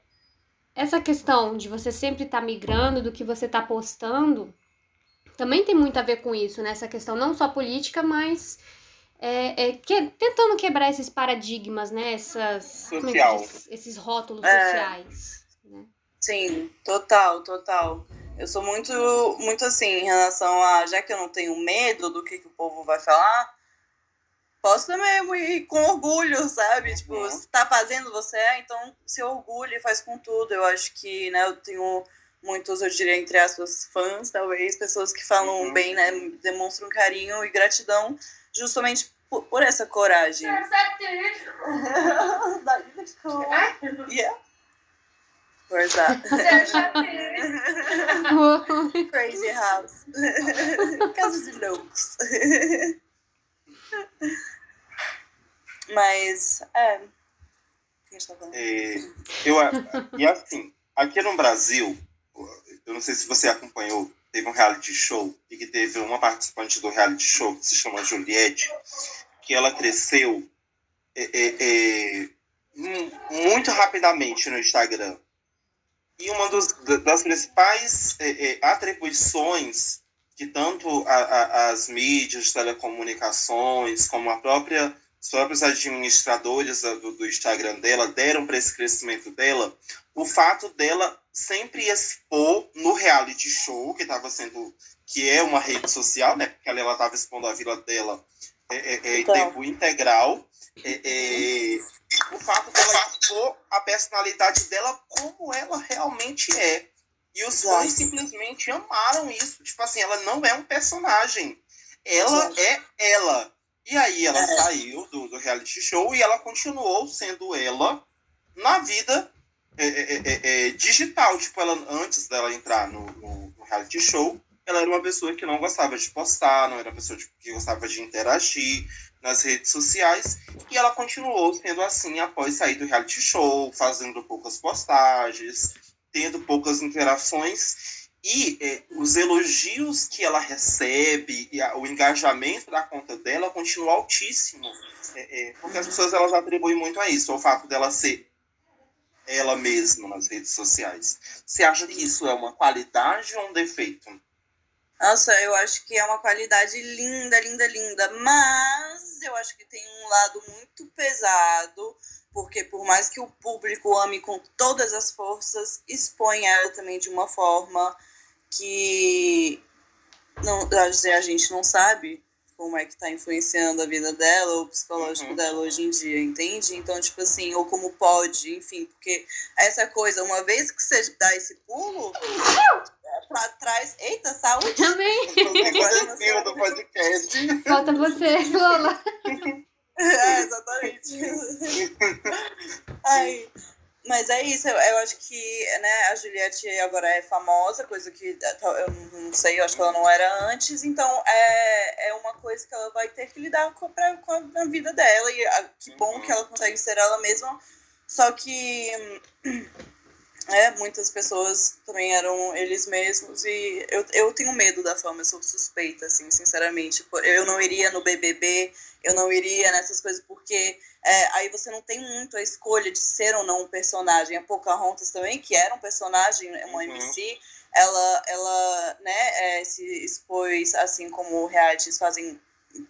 essa questão de você sempre estar migrando, do que você está postando, também tem muito a ver com isso, né? Essa questão não só política, mas é, é, que- tentando quebrar esses paradigmas, né? Essas, é Social. diz? Esses rótulos É. sociais. Sim, total, total. Eu sou muito, muito assim em relação a, já que eu não tenho medo do que, que o povo vai falar, posso mesmo ir com orgulho, sabe? Tipo, Uhum. se tá fazendo você, é, então se orgulhe e faz com tudo. Eu acho que, né, eu tenho muitos, eu diria, entre aspas, fãs, talvez, pessoas que falam Uhum. bem, né, demonstram carinho e gratidão justamente por, por essa coragem. yeah. Where's that? Crazy house. Casa de loucos. Mas, é. O que a gente tá falando? É, eu, e assim, aqui no Brasil, eu não sei se você acompanhou, teve um reality show e que teve uma participante do reality show que se chama Juliette, que ela cresceu é, é, é, mu- muito rapidamente no Instagram. E uma dos, da- das principais é, é, atribuições que tanto a- a- as mídias telecomunicações, como a própria os próprios administradores do, do Instagram dela deram para esse crescimento dela o fato dela sempre expor no reality show que estava sendo que é uma rede social né porque ela estava expondo a vila dela é, é, é, em Então. tempo integral é, é, o fato dela expor a personalidade dela como ela realmente é e os Exato. fãs simplesmente amaram isso tipo assim ela não é um personagem ela Exato. é ela e aí ela É. saiu do, do reality show e ela continuou sendo ela na vida é, é, é, é, digital. Tipo, ela antes dela entrar no, no- no reality show, ela era uma pessoa que não gostava de postar, não era uma pessoa tipo, que gostava de interagir nas redes sociais. E ela continuou sendo assim após sair do reality show, fazendo poucas postagens, tendo poucas interações. E é, os elogios que ela recebe, e a- o engajamento da conta dela continua altíssimo. É, é, porque as pessoas elas atribuem muito a isso, ao fato dela ser ela mesma nas redes sociais. Você acha que isso é uma qualidade ou um defeito? Nossa, eu acho que é uma qualidade linda, linda, linda. Mas eu acho que tem um lado muito pesado, porque por mais que o público ame com todas as forças, expõe ela também de uma forma que não, a gente- a gente não sabe como é que tá influenciando a vida dela, o psicológico Uhum. dela hoje em dia, entende? Então, tipo assim, ou como pode, enfim, porque essa coisa, uma vez que você dá esse pulo, pra trás. Eita, saúde! Também eu do podcast. falta você, Lola. É, exatamente. Ai, mas é isso, eu, eu acho que né, a Juliette agora é famosa, coisa que eu não sei, eu acho que ela não era antes, então é, é uma coisa que ela vai ter que lidar com, pra, com a vida dela, e a- que bom que ela consegue ser ela mesma, só que hum, é, muitas pessoas também eram eles mesmos e eu, eu tenho medo da fama, eu sou suspeita, assim, sinceramente. Eu não iria no BBB, eu não iria nessas coisas, porque é, aí você não tem muito a escolha de ser ou não um personagem. A Pocahontas também, que era um personagem, uma uhum. MC, ela, ela né, é, se expôs, assim como realities fazem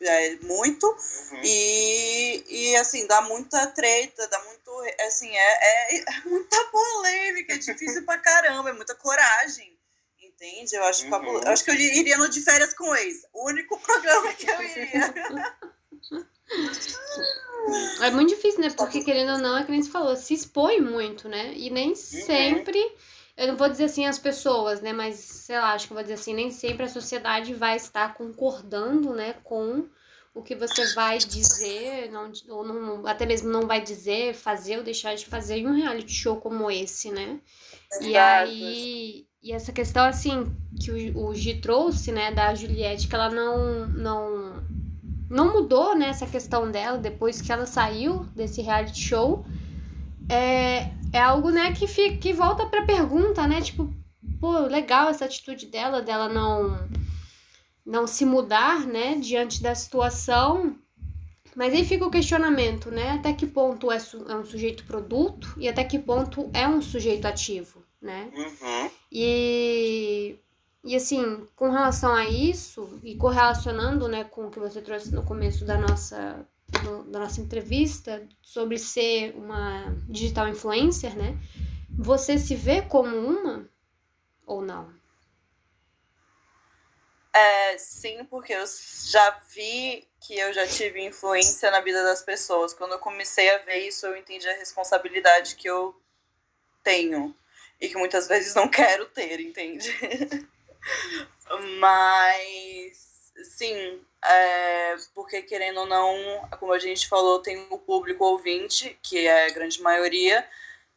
é, muito uhum. e, e assim dá muita treta dá muito assim é, é, é muita polêmica é difícil pra caramba é muita coragem entende eu acho uhum. eu acho que eu iria no de férias com o ex o único programa que eu iria é muito difícil né porque querendo ou não é que nem se falou se expõe muito né e nem uhum. sempre eu não vou dizer assim as pessoas, né, mas sei lá, acho que eu vou dizer assim, nem sempre a sociedade vai estar concordando, né, com o que você vai dizer, não, ou não, até mesmo não vai dizer, fazer ou deixar de fazer em um reality show como esse, né? Exato. E aí, e essa questão assim que o, o Gi trouxe, né, da Juliette, que ela não não não mudou, né, essa questão dela depois que ela saiu desse reality show. É, é algo, né, que, fica, que volta pra pergunta, né? Tipo, pô, legal essa atitude dela, dela não, não se mudar, né, diante da situação. Mas aí fica o questionamento, né? Até que ponto é, su é um sujeito produto e até que ponto é um sujeito ativo, né? Uhum. E, e assim, com relação a isso, e correlacionando né, com o que você trouxe no começo da nossa no, da nossa entrevista sobre ser uma digital influencer, né? Você se vê como uma ou não? É, sim, porque eu já vi que eu já tive influência na vida das pessoas. Quando eu comecei a ver isso, eu entendi a responsabilidade que eu tenho e que muitas vezes não quero ter, entende? Mas, sim, é, porque querendo ou não, como a gente falou, tem o público ouvinte, que é a grande maioria,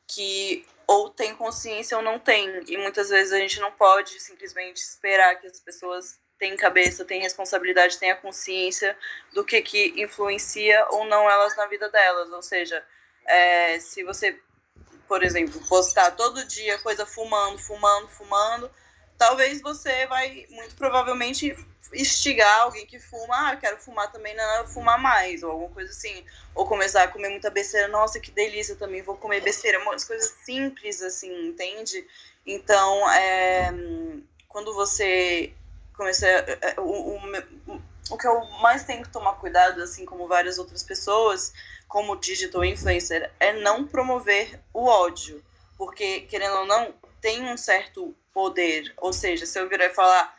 que ou tem consciência ou não tem. E muitas vezes a gente não pode simplesmente esperar que as pessoas tenham cabeça, tenham responsabilidade, tenham consciência do que, que influencia ou não elas na vida delas. Ou seja, é, se você, por exemplo, postar todo dia coisa fumando, fumando, fumando, talvez você vai muito provavelmente instigar alguém que fuma, ah, quero fumar também, não, fumar mais, ou alguma coisa assim. Ou começar a comer muita besteira, nossa, que delícia, também vou comer besteira. Umas coisas simples, assim, entende? Então, é, quando você começa. É, é, o, o, o que eu mais tenho que tomar cuidado, assim como várias outras pessoas, como digital influencer, é não promover o ódio. Porque, querendo ou não, tem um certo poder. Ou seja, se eu virar e falar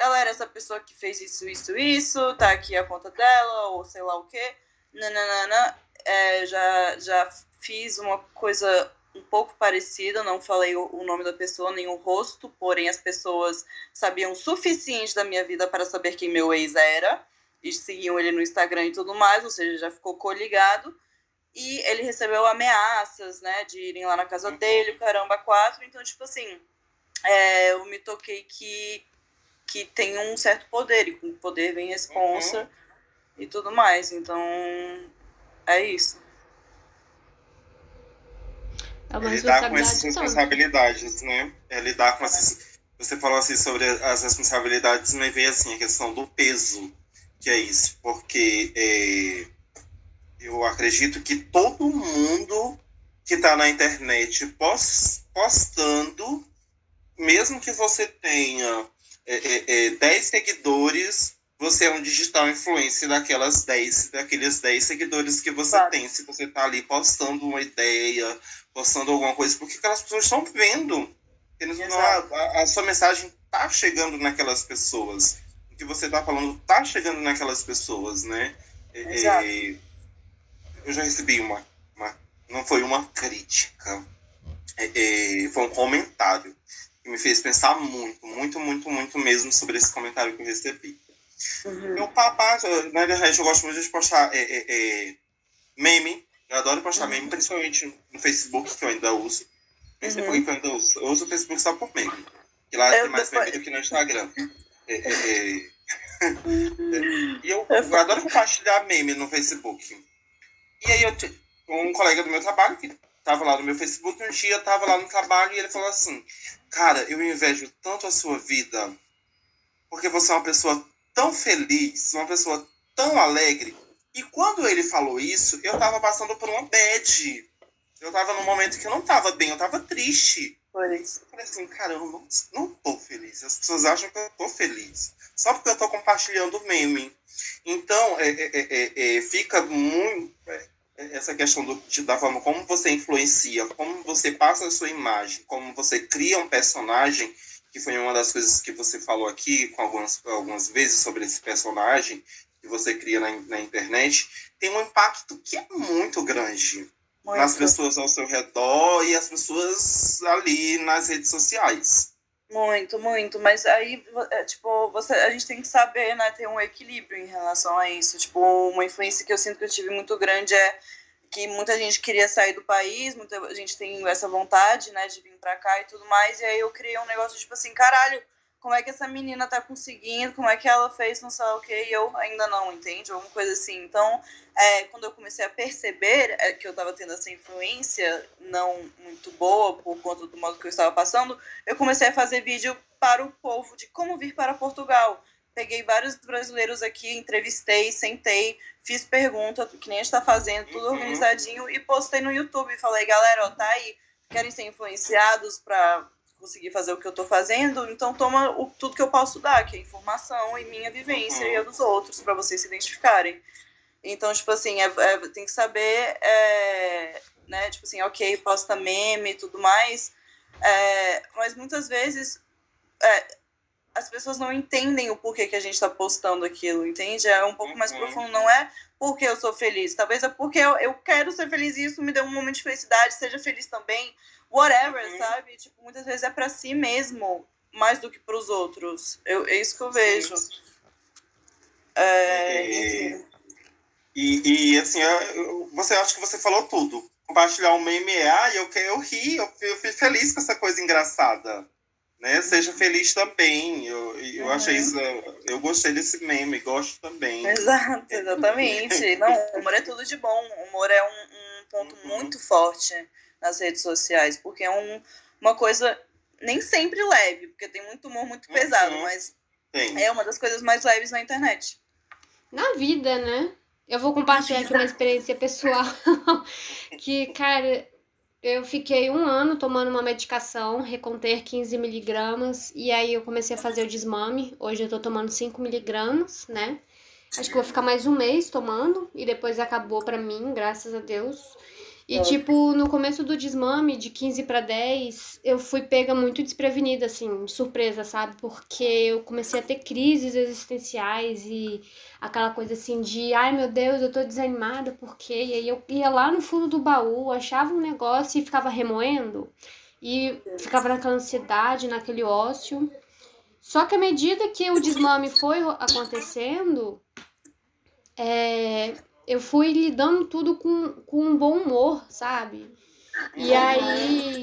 galera, essa pessoa que fez isso, isso, isso, tá aqui a conta dela, ou sei lá o quê, nananana, é, já, já fiz uma coisa um pouco parecida, não falei o, o, nome da pessoa, nem o rosto, porém as pessoas sabiam o suficiente da minha vida para saber quem meu ex era, e seguiam ele no Instagram e tudo mais, ou seja, já ficou coligado, e ele recebeu ameaças, né, de irem lá na casa uhum. dele, caramba, quatro, então, tipo assim, é, eu me toquei que que tem um certo poder, e com o poder vem responsa uhum. e tudo mais. Então, é isso. É uma lidar com essas responsabilidades, né? É lidar com essas. Você falou assim sobre as responsabilidades, me veio assim a questão do peso, que é isso, porque é, eu acredito que todo mundo que está na internet post, postando, mesmo que você tenha é, é, é, 10 seguidores, você é um digital influencer daquelas 10, daqueles 10 seguidores que você claro. tem. Se você tá ali postando uma ideia, postando alguma coisa, porque aquelas pessoas estão vendo. A, a, sua mensagem tá chegando naquelas pessoas. O que você tá falando tá chegando naquelas pessoas, né? É, Exato. É, eu já recebi uma, uma. Não foi uma crítica. É, foi um comentário me fez pensar muito, muito, muito, muito mesmo sobre esse comentário que eu recebi. Uhum. Meu papá, na verdade, eu gosto muito de postar é, é, é, meme. Eu adoro postar uhum. meme, principalmente no Facebook, que eu ainda uso. Facebook uhum. que eu ainda uso. Eu uso o Facebook só por meme. Que lá eu tem mais depois... meme do que no Instagram. É, é, é. e eu, eu, adoro compartilhar meme no Facebook. E aí eu um colega do meu trabalho que tava lá no meu Facebook um dia, tava lá no trabalho e ele falou assim: Cara, eu invejo tanto a sua vida, porque você é uma pessoa tão feliz, uma pessoa tão alegre. E quando ele falou isso, eu tava passando por uma bad. Eu tava num momento que eu não tava bem, eu tava triste. Eu falei assim, cara, eu não, não tô feliz. As pessoas acham que eu tô feliz. Só porque eu tô compartilhando meme. Então, é, é, é, é fica muito. Essa questão do, da forma como você influencia, como você passa a sua imagem, como você cria um personagem, que foi uma das coisas que você falou aqui com algumas, algumas vezes sobre esse personagem que você cria na, na internet, tem um impacto que é muito grande muito. nas pessoas ao seu redor e as pessoas ali nas redes sociais. Muito, muito. Mas aí, é, tipo, você, a gente tem que saber, né, ter um equilíbrio em relação a isso. Tipo, uma influência que eu sinto que eu tive muito grande é que muita gente queria sair do país, muita gente tem essa vontade, né, de vir pra cá e tudo mais. E aí eu criei um negócio, tipo assim, caralho, como é que essa menina tá conseguindo, como é que ela fez, não sei o que, e eu ainda não, entende? Alguma coisa assim. Então, é, quando eu comecei a perceber é, que eu tava tendo essa influência não muito boa por conta do modo que eu estava passando, eu comecei a fazer vídeo para o povo de como vir para Portugal. Peguei vários brasileiros aqui, entrevistei, sentei, fiz pergunta, que nem a gente tá fazendo, tudo uhum. organizadinho, e postei no YouTube. Falei, galera, ó, tá aí, querem ser influenciados para conseguir fazer o que eu estou fazendo, então toma o, tudo que eu posso dar, que é informação e minha vivência uhum. e a dos outros, para vocês se identificarem. Então, tipo assim, é, é, tem que saber, é, né, tipo assim, ok, posta meme e tudo mais, é, mas muitas vezes é, as pessoas não entendem o porquê que a gente está postando aquilo, entende? É um pouco mais uhum. profundo, não é porque eu sou feliz, talvez é porque eu, eu quero ser feliz e isso me deu um momento de felicidade, seja feliz também, whatever, uhum. sabe? Tipo, muitas vezes é para si mesmo mais do que para os outros. Eu, é isso que eu vejo. É, e, e, e, assim, eu, você acha que você falou tudo. Compartilhar um meme é, ah, eu, eu ri, eu, eu fui feliz com essa coisa engraçada. Né? Seja feliz também. Eu, eu uhum. achei isso. Eu gostei desse meme, gosto também. Exato, exatamente. Não, humor é tudo de bom. O humor é um, um ponto uhum. muito forte nas redes sociais, porque é um, uma coisa nem sempre leve, porque tem muito humor muito uhum. pesado, mas Sim. é uma das coisas mais leves na internet. Na vida, né? Eu vou compartilhar aqui uma experiência pessoal que, cara, eu fiquei um ano tomando uma medicação, Reconter 15 miligramas, e aí eu comecei a fazer o desmame. Hoje eu tô tomando 5 miligramas, né? Acho que vou ficar mais um mês tomando, e depois acabou pra mim, graças a Deus. E, é. tipo, no começo do desmame, de 15 para 10, eu fui pega muito desprevenida, assim, de surpresa, sabe? Porque eu comecei a ter crises existenciais e aquela coisa assim de, ai meu Deus, eu tô desanimada, por quê? E aí eu ia lá no fundo do baú, achava um negócio e ficava remoendo. E ficava naquela ansiedade, naquele ócio. Só que à medida que o desmame foi acontecendo, é, eu fui lidando tudo com, com um bom humor, sabe? E aí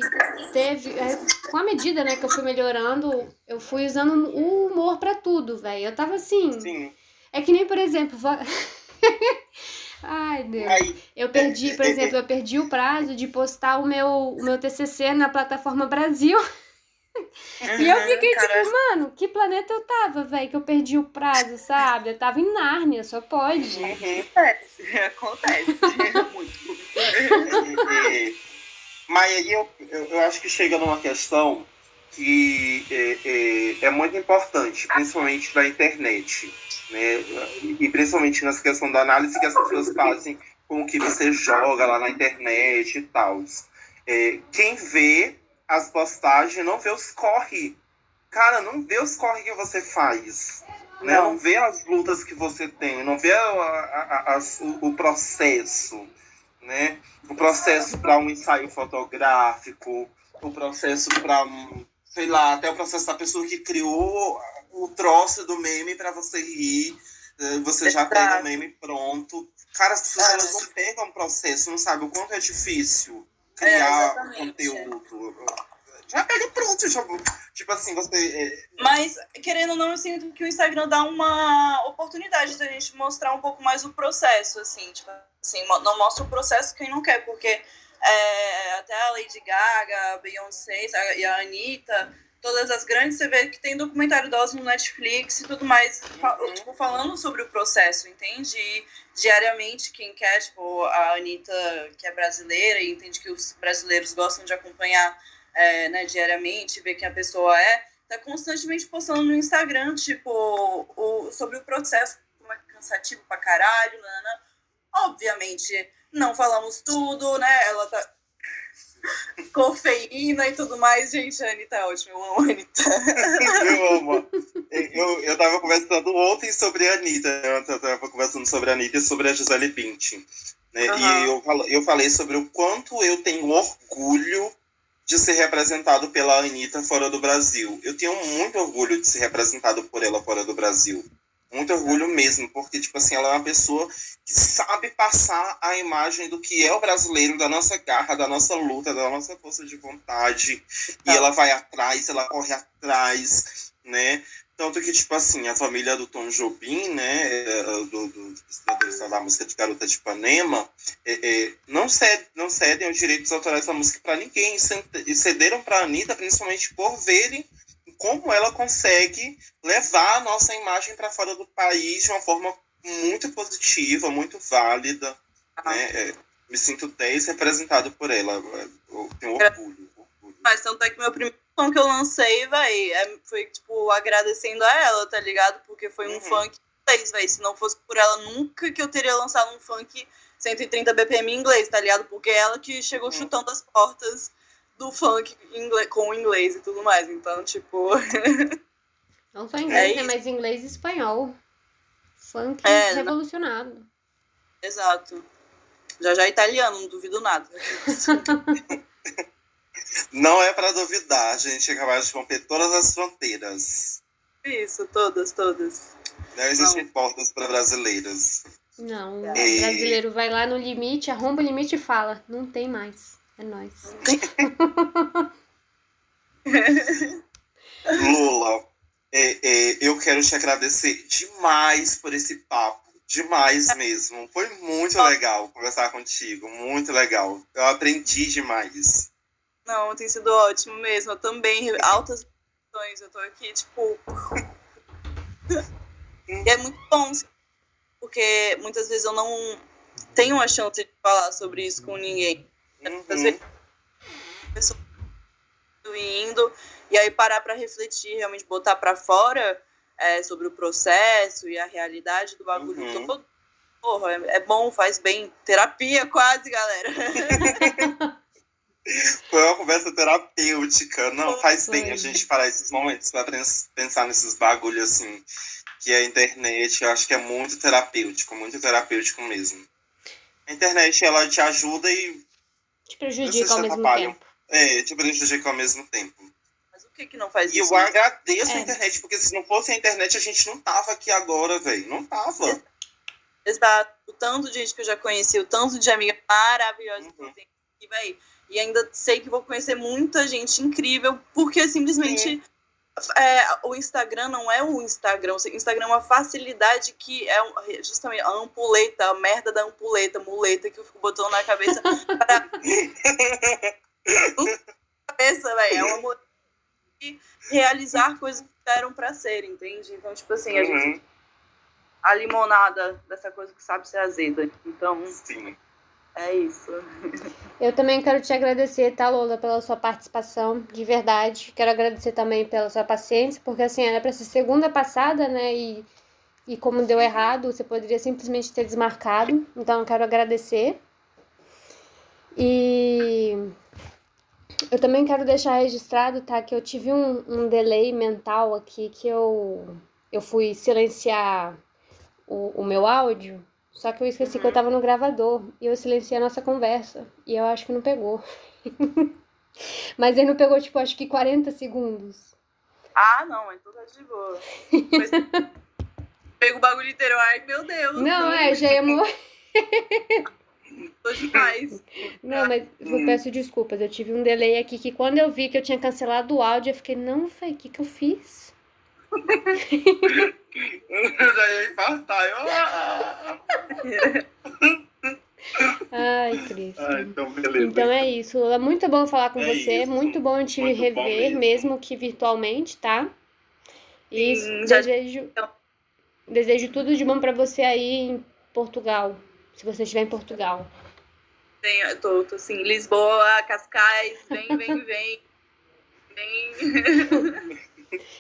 teve. É, com a medida né, que eu fui melhorando, eu fui usando o humor para tudo, velho. Eu tava assim. Sim. É que nem, por exemplo. Ai, Deus. Eu perdi, por exemplo, eu perdi o prazo de postar o meu, o meu TCC na plataforma Brasil. Uhum, e eu fiquei cara... tipo, mano, que planeta eu tava, velho, que eu perdi o prazo, sabe? Eu tava em Nárnia, só pode. Acontece, acontece. muito. Mas aí eu, eu acho que chega numa questão que é, é, é muito importante, principalmente na internet, né? E principalmente nessa questão da análise que as pessoas fazem com o que você joga lá na internet e tal. É, quem vê as postagens, não vê os corre. Cara, não vê os corre que você faz. Né? Não. não vê as lutas que você tem, não vê a, a, a, o, o, processo. Né? O processo para um ensaio fotográfico, o processo para, sei lá, até o processo da pessoa que criou o troço do meme para você rir. Eh, você já tem o meme pronto. Cara, as pessoas elas não pegam o processo, não sabem o quanto é difícil criar é, conteúdo. Já pega pronto, já, tipo assim, você. É... Mas, querendo ou não, eu sinto que o Instagram dá uma oportunidade da gente mostrar um pouco mais o processo, assim, tipo assim, não mostra o processo quem não quer, porque é, até a Lady Gaga, a Beyoncé e a Anitta, todas as grandes, você vê que tem documentário delas no Netflix e tudo mais, uhum. tipo, falando sobre o processo, entende? E diariamente, quem quer, tipo, a Anitta, que é brasileira e entende que os brasileiros gostam de acompanhar é, né, diariamente, ver quem a pessoa é, tá constantemente postando no Instagram, tipo, o, sobre o processo, como é cansativo pra caralho, né? Obviamente, não falamos tudo, né? Ela tá cofeína e tudo mais. Gente, a Anitta é ótima. Eu amo a Anitta. eu amo. Eu, eu tava conversando ontem sobre a Anitta. Eu tava conversando sobre a Anitta e sobre a Gisele Bündchen. Né? Uhum. E eu, eu falei sobre o quanto eu tenho orgulho de ser representado pela Anitta fora do Brasil. Eu tenho muito orgulho de ser representado por ela fora do Brasil. Muito orgulho mesmo, porque, tipo assim, ela é uma pessoa que sabe passar a imagem do que é o brasileiro, da nossa garra, da nossa luta, da nossa força de vontade. E ela vai atrás, ela corre atrás, né? Tanto que, tipo assim, a família do Tom Jobim, né, é, do, do, do da música de Garota de Ipanema, é, é, não, cede, não cedem os direitos autorais da música para ninguém, e cederam para a Anitta, principalmente por verem como ela consegue levar a nossa imagem para fora do país de uma forma muito positiva, muito válida. Ah. Né? É, me sinto 10 representado por ela. Eu tenho orgulho. orgulho. Mas tanto é que meu primeiro som que eu lancei, véi, é, foi, tipo, agradecendo a ela, tá ligado? Porque foi um uhum. funk inglês, véi. Se não fosse por ela, nunca que eu teria lançado um funk 130 BPM em inglês, tá ligado? Porque é ela que chegou uhum. chutando as portas do funk inglês, com inglês e tudo mais. Então, tipo. Não só inglês, é né? Mas inglês e espanhol. Funk é, revolucionado. Não... Exato. Já já é italiano, não duvido nada. não é para duvidar, a gente é capaz de romper todas as fronteiras. Isso, todas, todas. Não existem não. portas para brasileiros. Não, o brasileiro vai lá no limite, arromba o limite e fala, não tem mais. É nóis. Lula, é, é, eu quero te agradecer demais por esse papo. Demais mesmo. Foi muito legal conversar contigo. Muito legal. Eu aprendi demais. Não, tem sido ótimo mesmo. Eu também. Altas questões. Eu tô aqui, tipo. e é muito bom, porque muitas vezes eu não tenho a chance de falar sobre isso com ninguém. Uhum. Indo, e aí parar para refletir, realmente botar para fora é, sobre o processo e a realidade do bagulho uhum. todo. Porra, é, é bom, faz bem. Terapia quase, galera. Foi uma conversa terapêutica. Não, faz bem a gente parar esses momentos para pensar nesses bagulhos assim. Que a internet, eu acho que é muito terapêutico, muito terapêutico mesmo. A internet, ela te ajuda e te prejudica ao mesmo tempo. É, te prejudica ao mesmo tempo. Mas o que que não faz e isso? E eu agradeço é. a internet, porque se não fosse a internet, a gente não tava aqui agora, velho. Não tava. Exato. O tanto de gente que eu já conheci, o tanto de amiga maravilhosa uhum. que eu tenho aqui, velho. E ainda sei que vou conhecer muita gente incrível, porque simplesmente. Sim é, o Instagram não é o Instagram. O Instagram é uma facilidade que é justamente a ampuleta, a merda da ampuleta, muleta que eu fico botando na cabeça. Pra... cabeça, velho. É uma muleta de realizar coisas que deram pra ser, entende? Então, tipo assim, a gente. Uhum. A limonada dessa coisa que sabe ser azeda. Então. Sim. É isso. Eu também quero te agradecer, tá, Lola, pela sua participação, de verdade. Quero agradecer também pela sua paciência, porque assim, era pra ser segunda passada, né? E, e como deu errado, você poderia simplesmente ter desmarcado. Então, eu quero agradecer. E eu também quero deixar registrado, tá? Que eu tive um, um delay mental aqui que eu, eu fui silenciar o, o meu áudio só que eu esqueci uhum. que eu tava no gravador e eu silenciei a nossa conversa. E eu acho que não pegou. Mas ele não pegou, tipo, acho que 40 segundos. Ah, não, então tá de boa. Mas... Pega o bagulho inteiro, ai meu Deus. Não, é, já ia morrer. Tô demais. Não, mas eu peço desculpas. Eu tive um delay aqui que quando eu vi que eu tinha cancelado o áudio, eu fiquei, não, foi o que, que eu fiz? Eu já ia infartar. Eu... Ai, Cristo. Ah, então, beleza. Então é isso, Lula. Muito bom falar com É você. isso. Muito bom te Muito bom rever, mesmo. mesmo que virtualmente, tá? E Sim, já- desejo, então. desejo tudo de bom pra você aí em Portugal. Se você estiver em Portugal. Tem, eu tô, tô assim, Lisboa, Cascais, vem, vem, vem. Vem.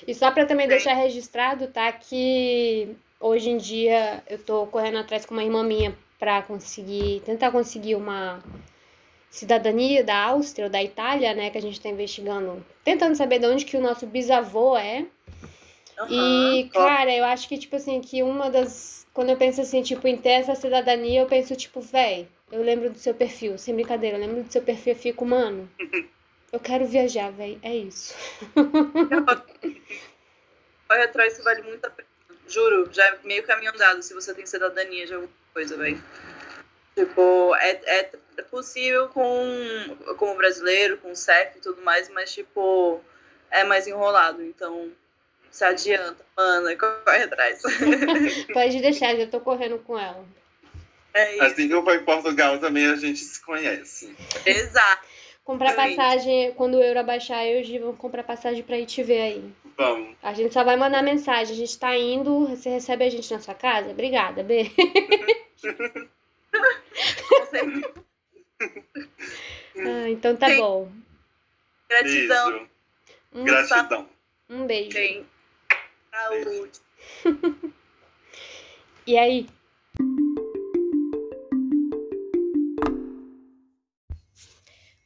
E só pra também deixar registrado, tá? Que hoje em dia eu tô correndo atrás com uma irmã minha pra conseguir, tentar conseguir uma cidadania da Áustria ou da Itália, né? Que a gente tá investigando, tentando saber de onde que o nosso bisavô é. E, Aham. cara, eu acho que, tipo assim, que uma das. Quando eu penso assim, tipo, em ter essa cidadania, eu penso, tipo, véi, eu lembro do seu perfil, sem brincadeira, eu lembro do seu perfil e fico, mano, eu quero viajar, véi, é isso. Corre atrás, isso vale muito a pena. Juro, já é meio caminho andado se você tem cidadania de alguma coisa, velho. Tipo, é, é, possível com, como brasileiro, com CEF e tudo mais, mas, tipo, é mais enrolado. Então, se adianta, mano, e corre atrás. Pode deixar, já tô correndo com ela. É isso. Assim que eu for em Portugal também a gente se conhece. Exato. Comprar Exatamente. passagem, quando o euro abaixar, eu e o Gi vamos comprar passagem pra ir te ver aí. Vamos. A gente só vai mandar mensagem, a gente tá indo, você recebe a gente na sua casa? Obrigada, B. Ah, então tá Sim. bom. Gratidão. Beijo. Um, Gratidão. um beijo. Saúde. E aí?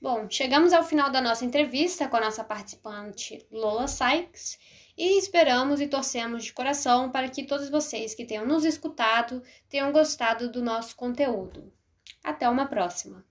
Bom, chegamos ao final da nossa entrevista com a nossa participante Lola Sykes e esperamos e torcemos de coração para que todos vocês que tenham nos escutado tenham gostado do nosso conteúdo. Até uma próxima!